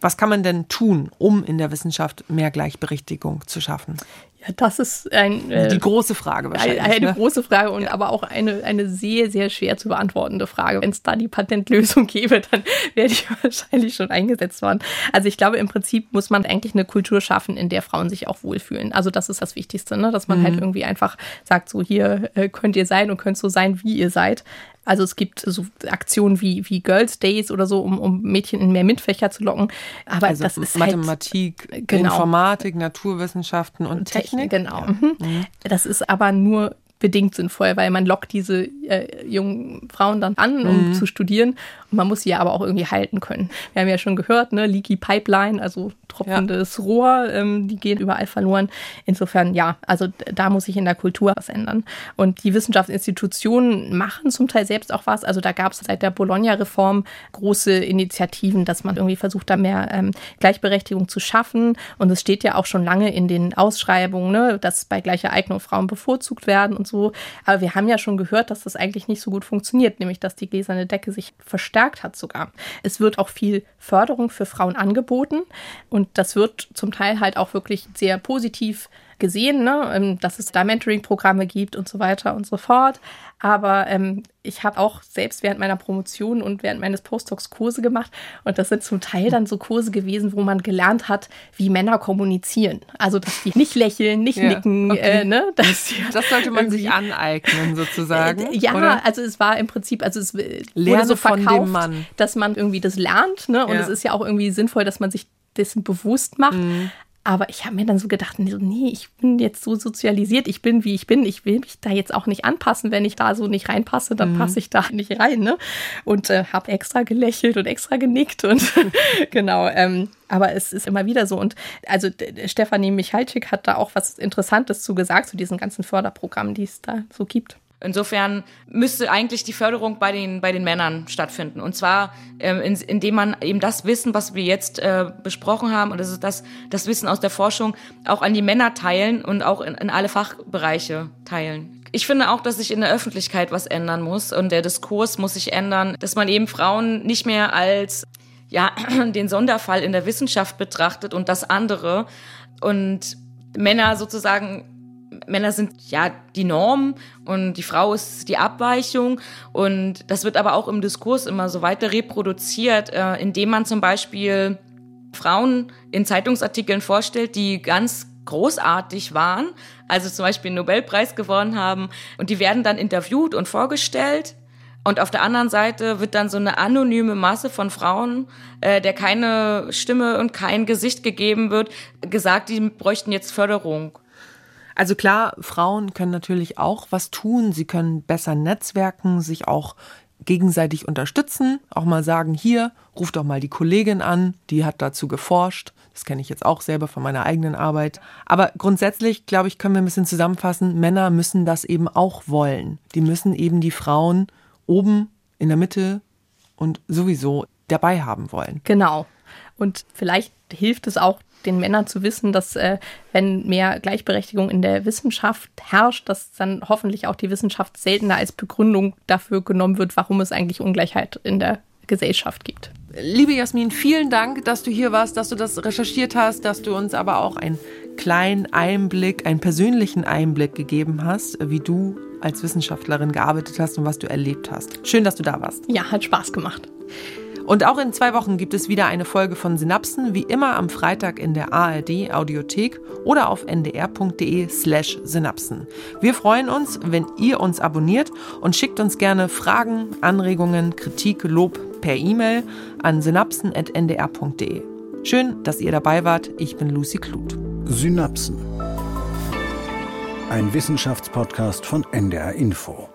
Was kann man denn tun, um in der Wissenschaft mehr Gleichberechtigung zu schaffen? Ja, das ist ein, äh, die große Frage wahrscheinlich. Eine, eine ne? große Frage und ja. aber auch eine, eine sehr, sehr schwer zu beantwortende Frage. Wenn es da die Patentlösung gäbe, dann wäre die wahrscheinlich schon eingesetzt worden. Also ich glaube, im Prinzip muss man eigentlich eine Kultur schaffen, in der Frauen sich auch wohlfühlen. Also das ist das Wichtigste, ne? dass man halt mhm. halt irgendwie einfach sagt, so hier äh, könnt ihr sein und könnt so sein, wie ihr seid. Also es gibt so Aktionen wie, wie Girls Days oder so, um, um Mädchen in mehr MINT-Fächer zu locken. Aber also das ist halt Mathematik, halt, genau. Informatik, Naturwissenschaften und Technik. Technik. Genau. Ja. Mhm. mhm. Das ist aber nur bedingt sinnvoll, weil man lockt diese äh, jungen Frauen dann an, um mhm. zu studieren. Und man muss sie ja aber auch irgendwie halten können. Wir haben ja schon gehört, ne, Leaky Pipeline, also tropfendes ja. Rohr, ähm, die gehen überall verloren. Insofern, ja, also da muss sich in der Kultur was ändern. Und die Wissenschaftsinstitutionen machen zum Teil selbst auch was. Also da gab es seit der Bologna-Reform große Initiativen, dass man irgendwie versucht, da mehr ähm, Gleichberechtigung zu schaffen. Und es steht ja auch schon lange in den Ausschreibungen, ne, dass bei gleicher Eignung Frauen bevorzugt werden und so so. Aber wir haben ja schon gehört, dass das eigentlich nicht so gut funktioniert, nämlich dass die gläserne Decke sich verstärkt hat sogar. Es wird auch viel Förderung für Frauen angeboten und das wird zum Teil halt auch wirklich sehr positiv gesehen, ne? Ähm, dass es da Mentoring-Programme gibt und so weiter und so fort. Aber ähm, ich habe auch selbst während meiner Promotion und während meines Postdocs Kurse gemacht. Und das sind zum Teil dann so Kurse gewesen, wo man gelernt hat, wie Männer kommunizieren. Also, dass die nicht lächeln, nicht ja, nicken. Okay. Äh, ne? das, das sollte man sich aneignen, sozusagen. Äh, ja, oder? also es war im Prinzip, also es wurde so verkauft, dass man irgendwie das lernt. Ne? Und ja. es ist ja auch irgendwie sinnvoll, dass man sich dessen bewusst macht. Mhm. Aber ich habe mir dann so gedacht, nee, ich bin jetzt so sozialisiert, ich bin wie ich bin, ich will mich da jetzt auch nicht anpassen. Wenn ich da so nicht reinpasse, dann mhm. passe ich da nicht rein. Ne? Und äh, habe extra gelächelt und extra genickt und genau. Ähm, aber es ist immer wieder so. Und also Stefanie Michalczyk hat da auch was Interessantes zu gesagt, zu diesen ganzen Förderprogrammen, die es da so gibt. Insofern müsste eigentlich die Förderung bei den, bei den Männern stattfinden. Und zwar, ähm, in, indem man eben das Wissen, was wir jetzt äh, besprochen haben, und das ist das, das Wissen aus der Forschung, auch an die Männer teilen und auch in, in alle Fachbereiche teilen. Ich finde auch, dass sich in der Öffentlichkeit was ändern muss und der Diskurs muss sich ändern, dass man eben Frauen nicht mehr als ja, den Sonderfall in der Wissenschaft betrachtet und das andere und Männer sozusagen Männer sind ja die Norm und die Frau ist die Abweichung. Und das wird aber auch im Diskurs immer so weiter reproduziert, äh, indem man zum Beispiel Frauen in Zeitungsartikeln vorstellt, die ganz großartig waren, also zum Beispiel einen Nobelpreis gewonnen haben. Und die werden dann interviewt und vorgestellt. Und auf der anderen Seite wird dann so eine anonyme Masse von Frauen, äh, der keine Stimme und kein Gesicht gegeben wird, gesagt, die bräuchten jetzt Förderung. Also klar, Frauen können natürlich auch was tun. Sie können besser netzwerken, sich auch gegenseitig unterstützen, auch mal sagen, hier, ruf doch mal die Kollegin an, die hat dazu geforscht. Das kenne ich jetzt auch selber von meiner eigenen Arbeit. Aber grundsätzlich, glaube ich, können wir ein bisschen zusammenfassen, Männer müssen das eben auch wollen. Die müssen eben die Frauen oben, in der Mitte und sowieso dabei haben wollen. Genau. Und vielleicht hilft es auch, den Männern zu wissen, dass äh, wenn mehr Gleichberechtigung in der Wissenschaft herrscht, dass dann hoffentlich auch die Wissenschaft seltener als Begründung dafür genommen wird, warum es eigentlich Ungleichheit in der Gesellschaft gibt. Liebe Jasmin, vielen Dank, dass du hier warst, dass du das recherchiert hast, dass du uns aber auch einen kleinen Einblick, einen persönlichen Einblick gegeben hast, wie du als Wissenschaftlerin gearbeitet hast und was du erlebt hast. Schön, dass du da warst. Ja, hat Spaß gemacht. Und auch in zwei Wochen gibt es wieder eine Folge von Synapsen, wie immer am Freitag in der ARD Audiothek oder auf ndr.de slash Synapsen. Wir freuen uns, wenn ihr uns abonniert und schickt uns gerne Fragen, Anregungen, Kritik, Lob per E-Mail an synapsen.ndr.de. Schön, dass ihr dabei wart. Ich bin Lucy Kluth. Synapsen. Ein Wissenschaftspodcast von NDR Info.